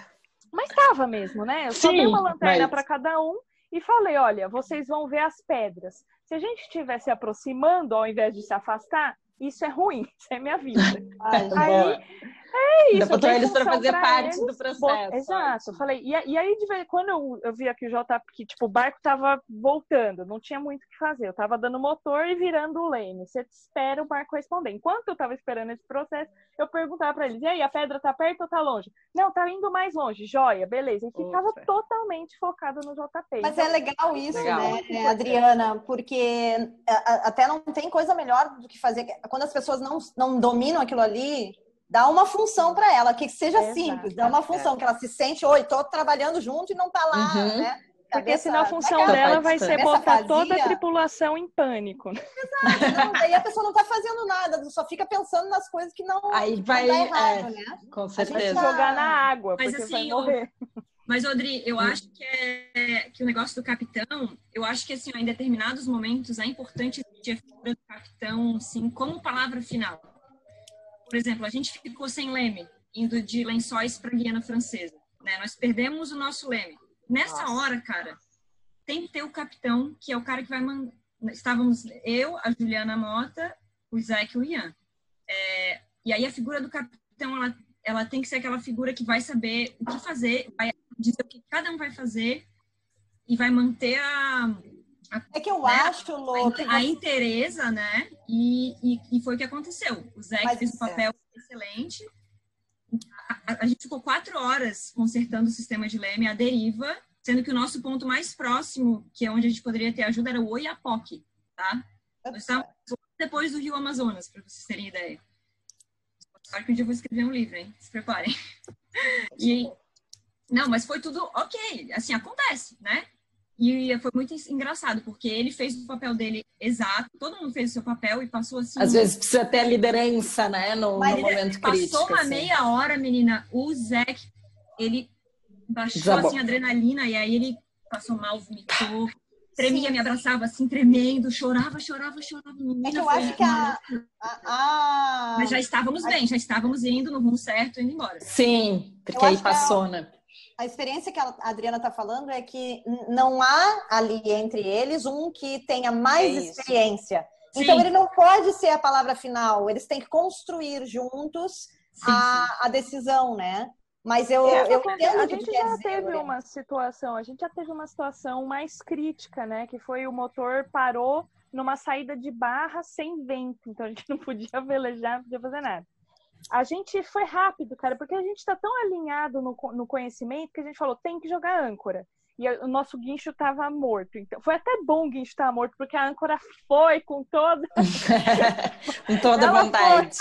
mas estava mesmo, né? Eu só Sim, dei uma lanterna mas- para cada um e falei: olha, vocês vão ver as pedras. Se a gente estiver se aproximando ao invés de se afastar, isso é ruim, isso é minha vida. Ai, Tá Aí, bom. É isso. Eu botou eles pra função fazer pra parte eles, do processo, bo- Exato. ótimo. Falei, e, e aí, de vez- quando eu, eu vi aqui o JP, que tipo, o barco tava voltando, não tinha muito o que fazer. Eu tava dando motor e virando o leme. Você espera o barco responder. Enquanto eu tava esperando esse processo, eu perguntava pra eles: e aí, a pedra tá perto ou tá longe? Não, tá indo mais longe. Joia, beleza. E ficava Ufa. totalmente focada no JP. Mas Então, é legal isso, Legal. né, Adriana? Porque a- a- até não tem coisa melhor do que fazer. Quando as pessoas não, não dominam aquilo ali, dá uma função para ela, que seja Exato. simples, dá uma função, que ela se sente, oi, tô trabalhando junto e não tá lá, Uhum. né? Porque Cabeça- senão a função cabeça- dela vai ser botar toda a tripulação em pânico. né? Não, daí a pessoa não tá fazendo nada, só fica pensando nas coisas que não, Aí não vai, dá errado, é, né? com certeza. tá- Jogar na água, Mas porque assim, vai eu- morrer. Mas, Odri, eu acho que, é, que o negócio do capitão, eu acho que, assim, ó, em determinados momentos é importante a figura do capitão, sim, como palavra final. Por exemplo, a gente ficou sem leme, indo de lençóis para Guiana Francesa, né? Nós perdemos o nosso leme. Nessa Nossa. hora, cara, tem que ter o capitão, que é o cara que vai mandar. Estávamos eu, a Juliana Mota, o Isaac e o Ian. É, e aí a figura do capitão, ela, ela tem que ser aquela figura que vai saber o que fazer, vai dizer o que cada um vai fazer e vai manter a, É que eu Né? acho, Lô, que a interesa, né? E, e, e foi o que aconteceu. O Zé Mas, fez um papel excelente. A, a- a gente ficou quatro horas consertando o sistema de leme, a deriva, sendo que o nosso ponto mais próximo, que é onde a gente poderia ter ajuda, era o Oiapoque, tá? Nós estávamos depois do Rio Amazonas, para vocês terem ideia. Claro que um dia eu vou escrever um livro, hein? Se preparem. E, não, mas foi tudo ok. Assim, acontece, né? E foi muito engraçado, porque ele fez o papel dele exato, todo mundo fez o seu papel e passou assim. Às vezes precisa ter a liderança, né? No, no momento Passou crítico. uma assim. meia hora, menina, o Zac, ele baixou Desabou. assim a adrenalina e aí ele passou mal, vomitou, tremia, Sim. me abraçava assim, tremendo, chorava, chorava, chorava. Menina, É que eu foi acho que a- a- a- Mas já estávamos bem, já estávamos indo no rumo certo, indo embora. Sim, porque Eu aí passou, né? A experiência que a Adriana está falando é que não há ali entre eles um que tenha mais É experiência. Sim. Então ele não pode ser a palavra final. Eles têm que construir juntos Sim, a, a decisão, né? Mas eu, É, eu entendo a gente já dizer, teve uma situação, a gente já teve uma situação mais crítica, né? Que foi o motor parou numa saída de barra sem vento, então a gente não podia velejar, não podia fazer nada. A gente foi rápido, cara, porque a gente está tão alinhado no, no conhecimento que a gente falou, tem que jogar âncora. E o nosso guincho estava morto. Então, foi até bom o guincho estar morto, porque a âncora foi com toda, Com toda Ela vontade.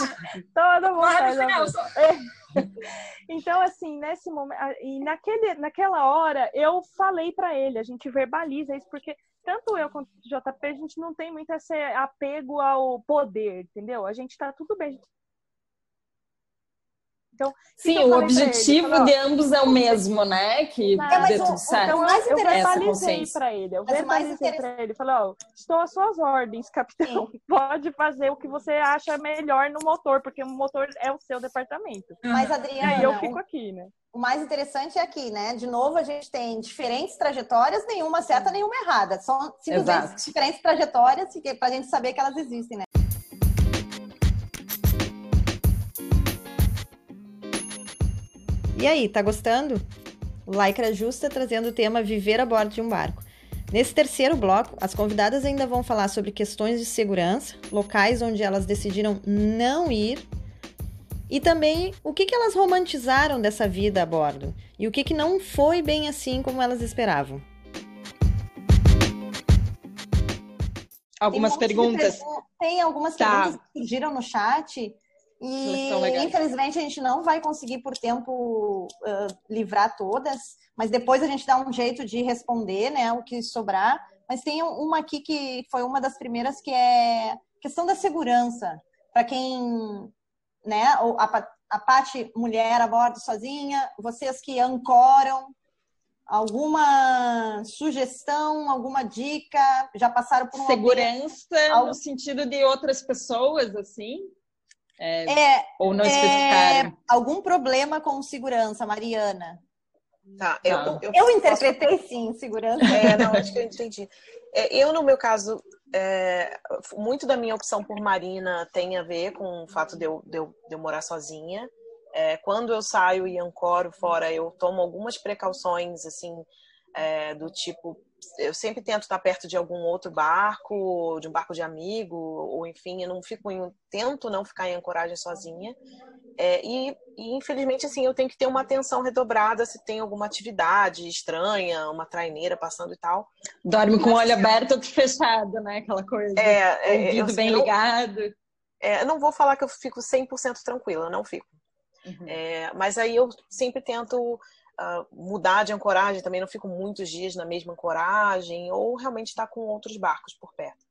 toda a Corre vontade. Então, assim, nesse momento, e naquele, naquela hora, eu falei pra ele, a gente verbaliza isso, porque tanto eu quanto o JP, a gente não tem muito esse apego ao poder, entendeu? A gente tá tudo bem, a gente Então, Sim, o objetivo falei, de ambos é o mesmo, né? Que é, dê tudo certo. Então, mais eu verbalizei para ele. Eu verbalizei para ele. Falei, ó, estou às suas ordens, capitão. Sim. Pode fazer o que você acha melhor no motor, porque o motor é o seu departamento. Mas, Adriana... Aí eu fico aqui, né? O mais interessante é aqui, né? De novo, a gente tem diferentes trajetórias, nenhuma certa, nenhuma errada. São simplesmente Exato. diferentes trajetórias para a gente saber que elas existem, né? E aí, tá gostando? O Lycra Justa trazendo o tema Viver a bordo de um barco. Nesse terceiro bloco, as convidadas ainda vão falar sobre questões de segurança, locais onde elas decidiram não ir e também o que, que elas romantizaram dessa vida a bordo e o que, que não foi bem assim como elas esperavam. Algumas perguntas. Tem algumas tá. perguntas que surgiram no chat e infelizmente a gente não vai conseguir por tempo uh, livrar todas, mas depois a gente dá um jeito de responder, né, o que sobrar. Mas tem uma aqui que foi uma das primeiras que é questão da segurança. Para quem né? A, a parte mulher a bordo sozinha, vocês que ancoram, alguma sugestão, alguma dica? Já passaram por um segurança no sentido de outras pessoas, assim? É, é, ou não especificaram? É, algum problema com segurança, Mariana? Tá, eu, eu, eu, eu interpretei posso... sim, segurança. É, não, acho que eu entendi. É, eu, no meu caso, é, muito da minha opção por Marina tem a ver com o fato de eu, de eu, de eu morar sozinha. É, quando eu saio e ancoro fora, eu tomo algumas precauções, assim, é, do tipo, eu sempre tento estar perto de algum outro barco, de um barco de amigo, ou enfim, eu não fico em, tento não ficar em ancoragem sozinha. É, e, e, infelizmente, assim, eu tenho que ter uma atenção redobrada se tem alguma atividade estranha, uma traineira passando e tal. Dorme com o olho aberto ou fechado, né? Aquela coisa. É, é ouvido eu, bem eu ligado. é, eu não vou falar que eu fico 100% tranquila, não fico. Uhum. É, mas aí eu sempre tento uh, mudar de ancoragem, também não fico muitos dias na mesma ancoragem, ou realmente estar tá com outros barcos por perto.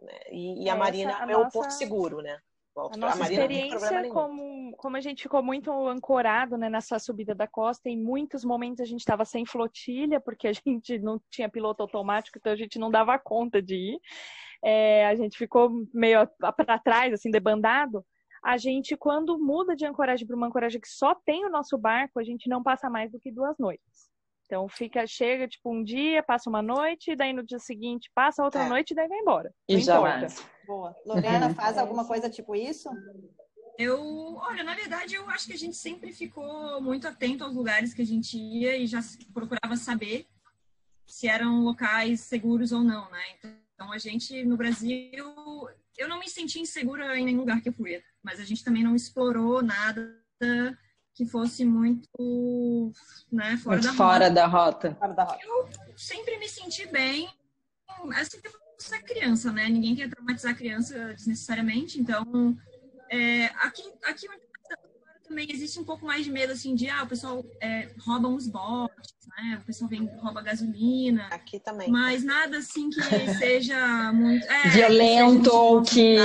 Né? E, e a Marina é o nossa... porto seguro, né? a nossa a experiência, como, como a gente ficou muito ancorado né, nessa subida da costa, em muitos momentos a gente estava sem flotilha, porque a gente não tinha piloto automático, então a gente não dava conta de ir. É, a gente ficou meio para trás, assim, debandado. A gente, quando muda de ancoragem para uma ancoragem que só tem o nosso barco, a gente não passa mais do que duas noites. Então fica, chega tipo um dia, passa uma noite, daí no dia seguinte passa outra é. noite e daí vai embora. E já vai. Boa. Lorena, faz alguma coisa tipo isso? Eu, olha, na verdade, eu acho que a gente sempre ficou muito atento aos lugares que a gente ia e já procurava saber se eram locais seguros ou não, né? Então, a gente, no Brasil, eu não me senti insegura em nenhum lugar que eu fui, mas a gente também não explorou nada que fosse muito né, fora, muito da, fora rota. da rota. Fora da rota. Eu sempre me senti bem. Assim, você é criança, né? Ninguém quer traumatizar a criança desnecessariamente. Então, é, aqui, aqui também existe um pouco mais de medo, assim, de, ah, o pessoal é, rouba uns botes, né? O pessoal vem, rouba gasolina. Aqui também. Mas nada, assim, que seja muito... É, Violento ou que...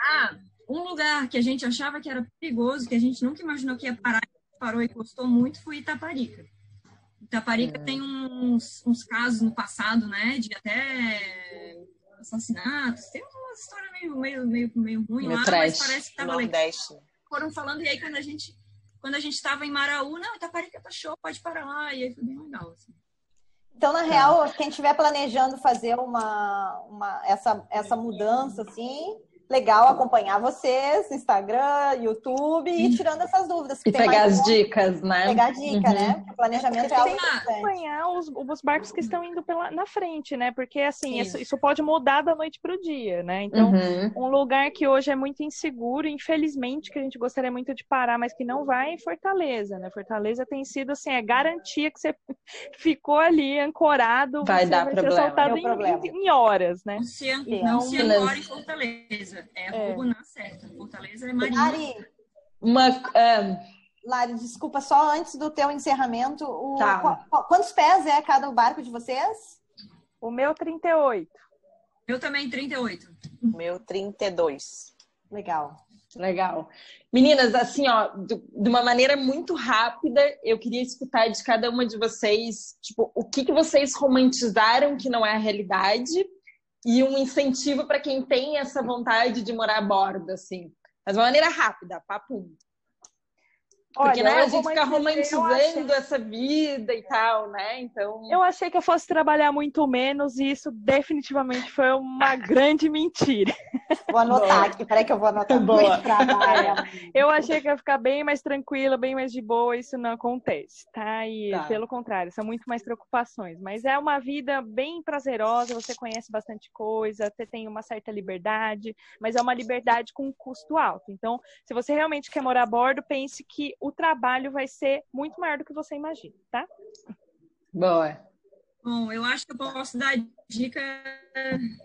Ah, um lugar que a gente achava que era perigoso, que a gente nunca imaginou que ia parar, parou e gostou muito, foi Itaparica. Itaparica é. tem uns, uns casos no passado, né, de até assassinatos. Tem uma história meio, meio, meio, meio ruim meio lá, trash. mas parece que tava Nordeste. legal. Foram falando, e aí quando a gente quando a gente estava em Maraú, não, Itaparica tá show, pode parar lá, e aí foi bem legal, assim. Então, na real, quem estiver planejando fazer uma, uma essa, essa mudança, assim, legal acompanhar vocês, Instagram, YouTube e tirando essas dúvidas. E pegar as dicas, né? Pegar dica, uhum. né? O planejamento é algo importante. acompanhar os, os barcos que estão indo pela, na frente, né? Porque, assim, isso, isso, pode mudar da noite para o dia, né? Então, uhum. um lugar que hoje é muito inseguro, infelizmente, que a gente gostaria muito de parar, mas que não vai, é Fortaleza, né? Fortaleza tem sido, assim, é garantia que você ficou ali ancorado, vai dar vai problema. ser soltado em, em, horas, né? Não se, então, não se em Fortaleza. Fortaleza. É, é. Fogo na certa. Fortaleza é Marinha. Lari, uma, um... Lari, desculpa, só antes do teu encerramento, o, tá. quantos pés é cada barco de vocês? O meu 38. Eu também 38. O meu 32. Legal. Legal. Meninas, assim, ó, de uma maneira muito rápida, eu queria escutar de cada uma de vocês, tipo, o que, que vocês romantizaram que não é a realidade e um incentivo para quem tem essa vontade de morar a bordo, assim. Mas de uma maneira rápida, papo. Porque, Olha, né, a gente fica romantizando achei... essa vida e tal, né? Então. Eu achei que eu fosse trabalhar muito menos e isso definitivamente foi uma grande mentira. Vou anotar boa. aqui, peraí que eu vou anotar. Boa. eu achei que ia ficar bem mais tranquila, bem mais de boa, isso não acontece, tá? E tá. pelo contrário, são muito mais preocupações. Mas é uma vida bem prazerosa, você conhece bastante coisa, você tem uma certa liberdade, mas é uma liberdade com um custo alto. Então, se você realmente quer morar a bordo, pense que o trabalho vai ser muito maior do que você imagina, tá? Boa. Bom, eu acho que eu posso dar dica,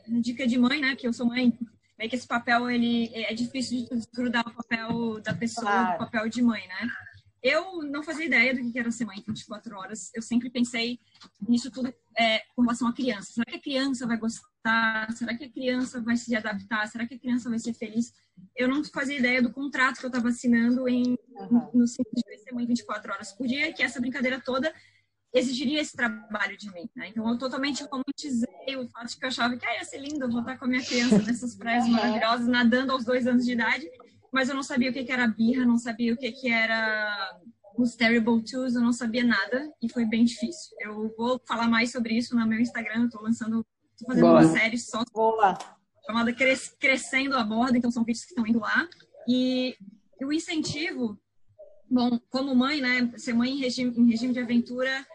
dica de mãe, né? Que eu sou mãe. É que esse papel, ele é difícil de desgrudar o papel da pessoa claro. do papel de mãe, né? Eu não fazia ideia do que era ser mãe 24 horas. Eu sempre pensei nisso tudo é, com relação à criança. Será que a criança vai gostar? Será que a criança vai se adaptar? Será que a criança vai ser feliz? Eu não fazia ideia do contrato que eu estava assinando em, uhum. no sentido de ser mãe 24 horas por dia, que essa brincadeira toda exigiria esse trabalho de mim. Né? Então, eu totalmente romantizei o fato de que eu achava que ah, ia ser lindo, eu vou estar com a minha criança nessas praias maravilhosas, nadando aos dois anos de idade mas eu não sabia o que, que era birra, não sabia o que, que era os Terrible Twos, eu não sabia nada e foi bem difícil. Eu vou falar mais sobre isso no meu Instagram, eu tô lançando, tô fazendo Boa. uma série só Boa. Chamada Cres Crescendo a Borda, então são vídeos que estão indo lá. E o incentivo, bom, como mãe, né, ser mãe em regime, em regime de aventura,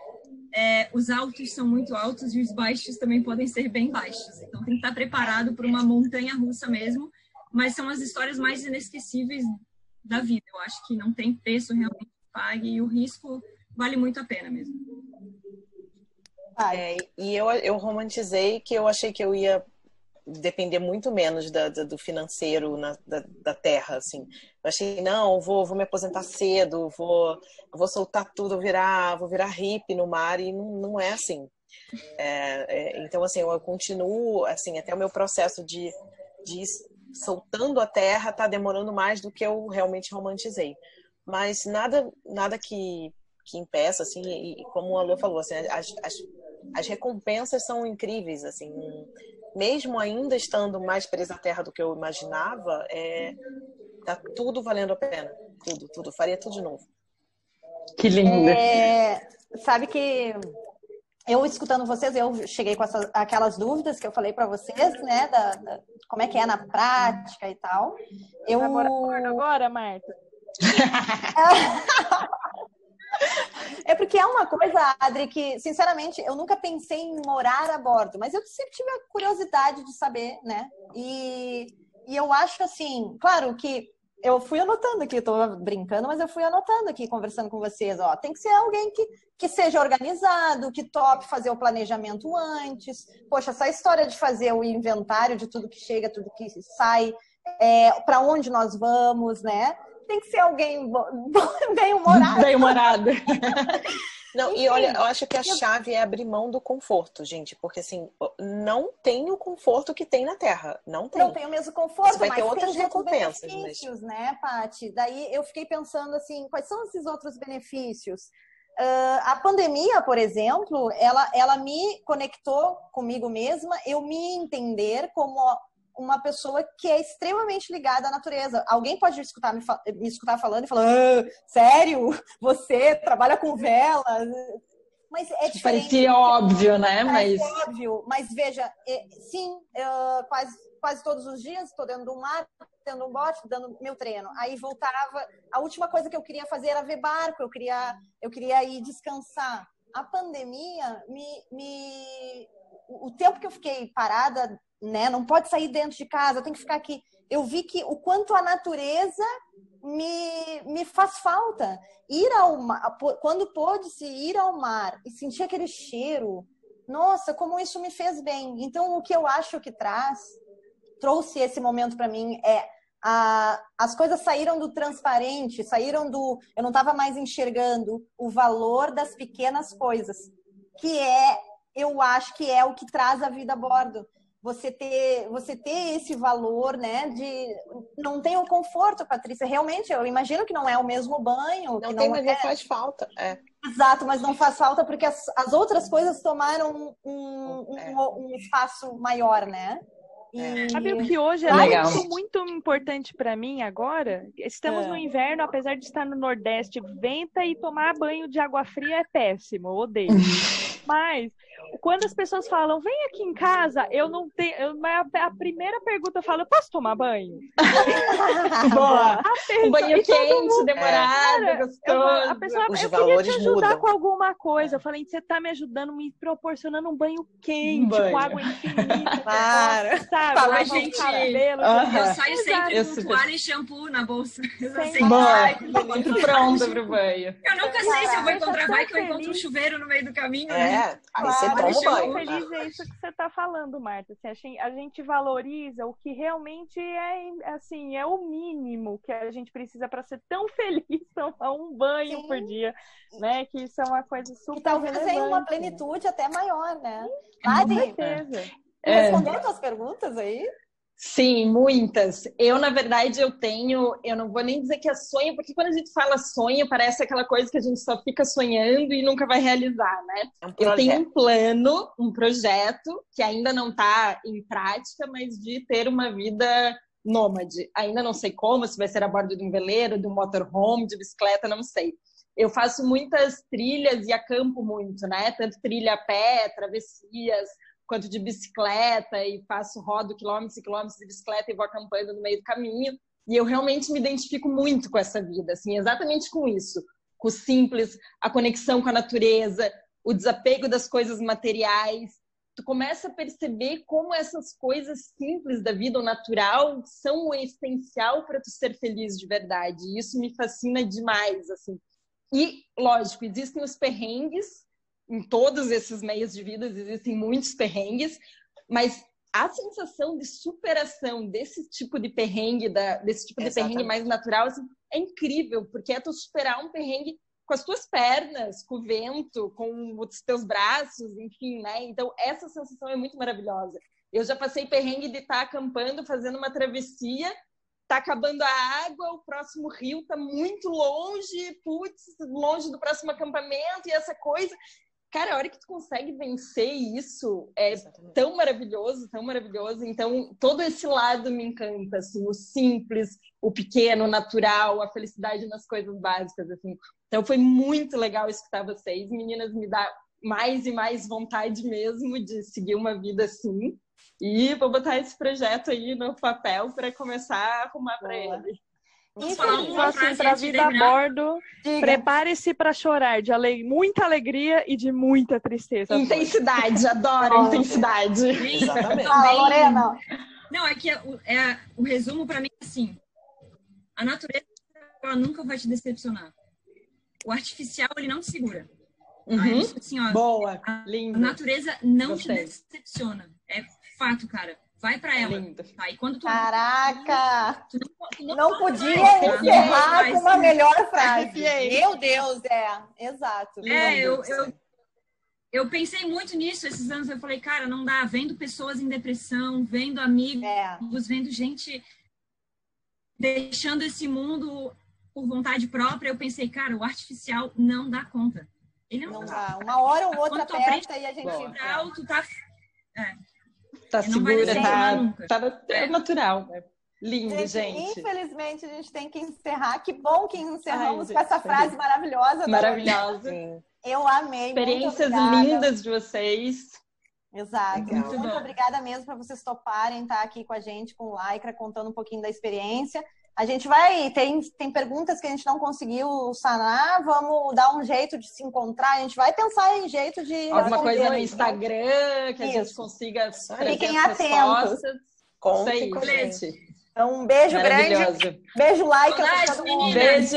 é, os altos são muito altos e os baixos também podem ser bem baixos. Então tem que estar preparado para uma montanha russa mesmo mas são as histórias mais inesquecíveis da vida. Eu acho que não tem preço realmente que pague e o risco vale muito a pena mesmo. É, e eu, eu romantizei que eu achei que eu ia depender muito menos da, da, do financeiro na, da, da, terra, assim. Eu achei, não, vou, vou me aposentar cedo, vou, vou soltar tudo, virar, vou virar hippie no mar, e não, não é assim. É, é, então, assim, eu continuo, assim, até o meu processo de, de soltando a terra está demorando mais do que eu realmente romantizei. Mas nada, nada que, que impeça, assim, e, como o Alô falou, assim, as, as, as recompensas são incríveis, assim, mesmo ainda estando mais presa à terra do que eu imaginava, é, tá tudo valendo a pena, tudo, tudo, faria tudo de novo. Que lindo. É, sabe que eu escutando vocês, eu cheguei com essas, aquelas dúvidas que eu falei para vocês, né, da, da, como é que é na prática e tal. Eu agora, agora Marta. É porque é uma coisa, Adri, que, sinceramente, eu nunca pensei em morar a bordo, mas eu sempre tive a curiosidade de saber, né? E, e eu acho assim, claro que eu fui anotando aqui, estou brincando, mas eu fui anotando aqui, conversando com vocês. Ó, tem que ser alguém que, que seja organizado, que tope fazer o planejamento antes. Poxa, essa história de fazer o inventário de tudo que chega, tudo que sai, é, para onde nós vamos, né? Tem que ser alguém bem humorado. Bem humorado. Não, Enfim, e olha, eu acho que a chave é abrir mão do conforto, gente, porque assim, não tem o conforto que tem na Terra, não tem. Não tem o mesmo conforto, Você vai mas ter outras tem recompensas, benefícios, mas... né, Paty? Daí eu fiquei pensando assim, quais são esses outros benefícios? Uh, a pandemia, por exemplo, ela, ela me conectou comigo mesma, eu me entender como uma pessoa que é extremamente ligada à natureza. Alguém pode escutar, me, me escutar falando e falar, ah, sério? Você trabalha com velas? Mas é diferente. Parecia óbvio, né? Mas... óbvio. Mas veja, é, sim, quase, quase todos os dias estou dentro do mar, tendo um bote, dando meu treino. Aí voltava. A última coisa que eu queria fazer era ver barco, eu queria, eu queria ir descansar. A pandemia me, me o tempo que eu fiquei parada né? Não pode sair dentro de casa, tem que ficar aqui. Eu vi que o quanto a natureza me, me faz falta. Ir ao mar, quando pôde-se ir ao mar e sentir aquele cheiro, nossa, como isso me fez bem. Então, o que eu acho que traz, trouxe esse momento para mim é a, as coisas saíram do transparente, saíram do. Eu não estava mais enxergando o valor das pequenas coisas, que é, eu acho que é o que traz a vida a bordo você ter, você ter esse valor, né? De não tem o conforto, Patrícia. Realmente, eu imagino que não é o mesmo banho. Não que tem, não mas é... não faz falta. É. Exato, mas não faz falta porque as, as outras coisas tomaram um, um, É. um espaço maior, né? E... Sabe o que hoje é Legal. muito, muito importante pra mim agora? Estamos É. no inverno, apesar de estar no Nordeste, venta e tomar banho de água fria é péssimo, eu odeio. Mas quando as pessoas falam, vem aqui em casa, eu não tenho. eu- a, a primeira pergunta eu falo, eu posso tomar banho? Boa. A Um banho e todo quente, demorado, Cara, eu- gostoso. a pessoa, Os eu queria te ajudar mudam. com alguma coisa. Eu falei, você tá me ajudando, me proporcionando um banho quente, Um banho. com água infinita. Claro. Sabe? O gente, cabelo. Aham. Eu saio sempre Eu com super- toalha e shampoo na bolsa. Assim, Boa. Muito pronta pro banho. Eu nunca sei se eu vou encontrar eu vai que eu encontro um chuveiro no meio do caminho. né? É, aí você Claro. toma banho. feliz, é isso que você está falando, Marta. Assim, a gente- a gente valoriza o que realmente é, assim, é o mínimo que a gente precisa para ser tão feliz, tomar um banho Sim. por dia, né? Que isso é uma coisa super E talvez tenha uma relevante. plenitude até maior, né? Mari, certeza. É. respondeu tuas perguntas aí? Sim, muitas. Eu, na verdade, eu tenho, eu não vou nem dizer que é sonho, porque quando a gente fala sonho, parece aquela coisa que a gente só fica sonhando e nunca vai realizar, né? É um Eu tenho um plano, um projeto, que ainda não está em prática, mas de ter uma vida nômade. Ainda não sei como, se vai ser a bordo de um veleiro, de um motorhome, de bicicleta, não sei. Eu faço muitas trilhas e acampo muito, né? Tanto trilha a pé, travessias, quanto de bicicleta, e faço, rodo quilômetros e quilômetros de bicicleta e vou acampando no meio do caminho. E eu realmente me identifico muito com essa vida, assim, exatamente com isso. Com o simples, a conexão com a natureza, o desapego das coisas materiais. Tu começa a perceber como essas coisas simples da vida, o natural, são o essencial para tu ser feliz de verdade. E isso me fascina demais, assim. E, lógico, existem os perrengues, em todos esses meios de vida existem muitos perrengues, mas a sensação de superação desse tipo de perrengue, da, desse tipo de Exatamente. perrengue mais natural, assim, é incrível, porque é tu superar um perrengue com as tuas pernas, com o vento, com os teus braços, enfim, né? Então, essa sensação é muito maravilhosa. Eu já passei perrengue de estar acampando, fazendo uma travessia, tá acabando a água, o próximo rio tá muito longe, putz, longe do próximo acampamento e essa coisa. Cara, a hora que tu consegue vencer isso é Exatamente. tão maravilhoso, tão maravilhoso. Então, todo esse lado me encanta, assim, o simples, o pequeno, o natural, a felicidade nas coisas básicas, assim. Então, foi muito legal escutar vocês. Meninas, me dá mais e mais vontade mesmo de seguir uma vida assim. E vou botar esse projeto aí no papel para começar a arrumar para ele. Vamos Isso falar aí, uma assim, antes de vida a bordo, prepare-se para chorar de ale... muita alegria e de muita tristeza. Intensidade, adoro intensidade. Exatamente. Lorena. Não, é que é o, é o resumo pra mim é assim. A natureza ela nunca vai te decepcionar. O artificial ele não te segura. Tá? Uhum. Isso, assim, ó, Boa, a lindo, natureza não Gostei. te decepciona. É fato, cara. Vai pra ela. lindo. Tá? E quando tu, Caraca! tu não, tu Não vai, podia tá? encerrar com uma melhor frase. Meu Deus, é. Exato. É, eu, eu, eu pensei muito nisso esses anos. Eu falei, cara, não dá. Vendo pessoas em depressão, vendo amigos, É. vendo gente deixando esse mundo por vontade própria, eu pensei, cara, o artificial não dá conta. Ele não, Não dá. dá. Uma hora ou outra tu aperta e a gente. Boa. Pra alto, tá. Tá segura, tá, tá É. natural. né? Lindo, Gente, gente. infelizmente a gente tem que encerrar. Que bom que encerramos Ai, com essa gente, frase maravilhosa. da Maravilhosa. Sim. Eu amei. Experiências lindas de vocês. Exato. Legal. Muito, Muito obrigada mesmo por vocês toparem estar aqui com a gente, com o Lycra, contando um pouquinho da experiência. A gente vai, tem, tem perguntas que a gente não conseguiu sanar, vamos dar um jeito de se encontrar, a gente vai pensar em jeito de Alguma coisa no responder. Instagram que a gente Isso. consiga Fiquem atentos. Isso Conte com gente. Então, um beijo grande. Beijo, pra Saudades, todo mundo. Beijo!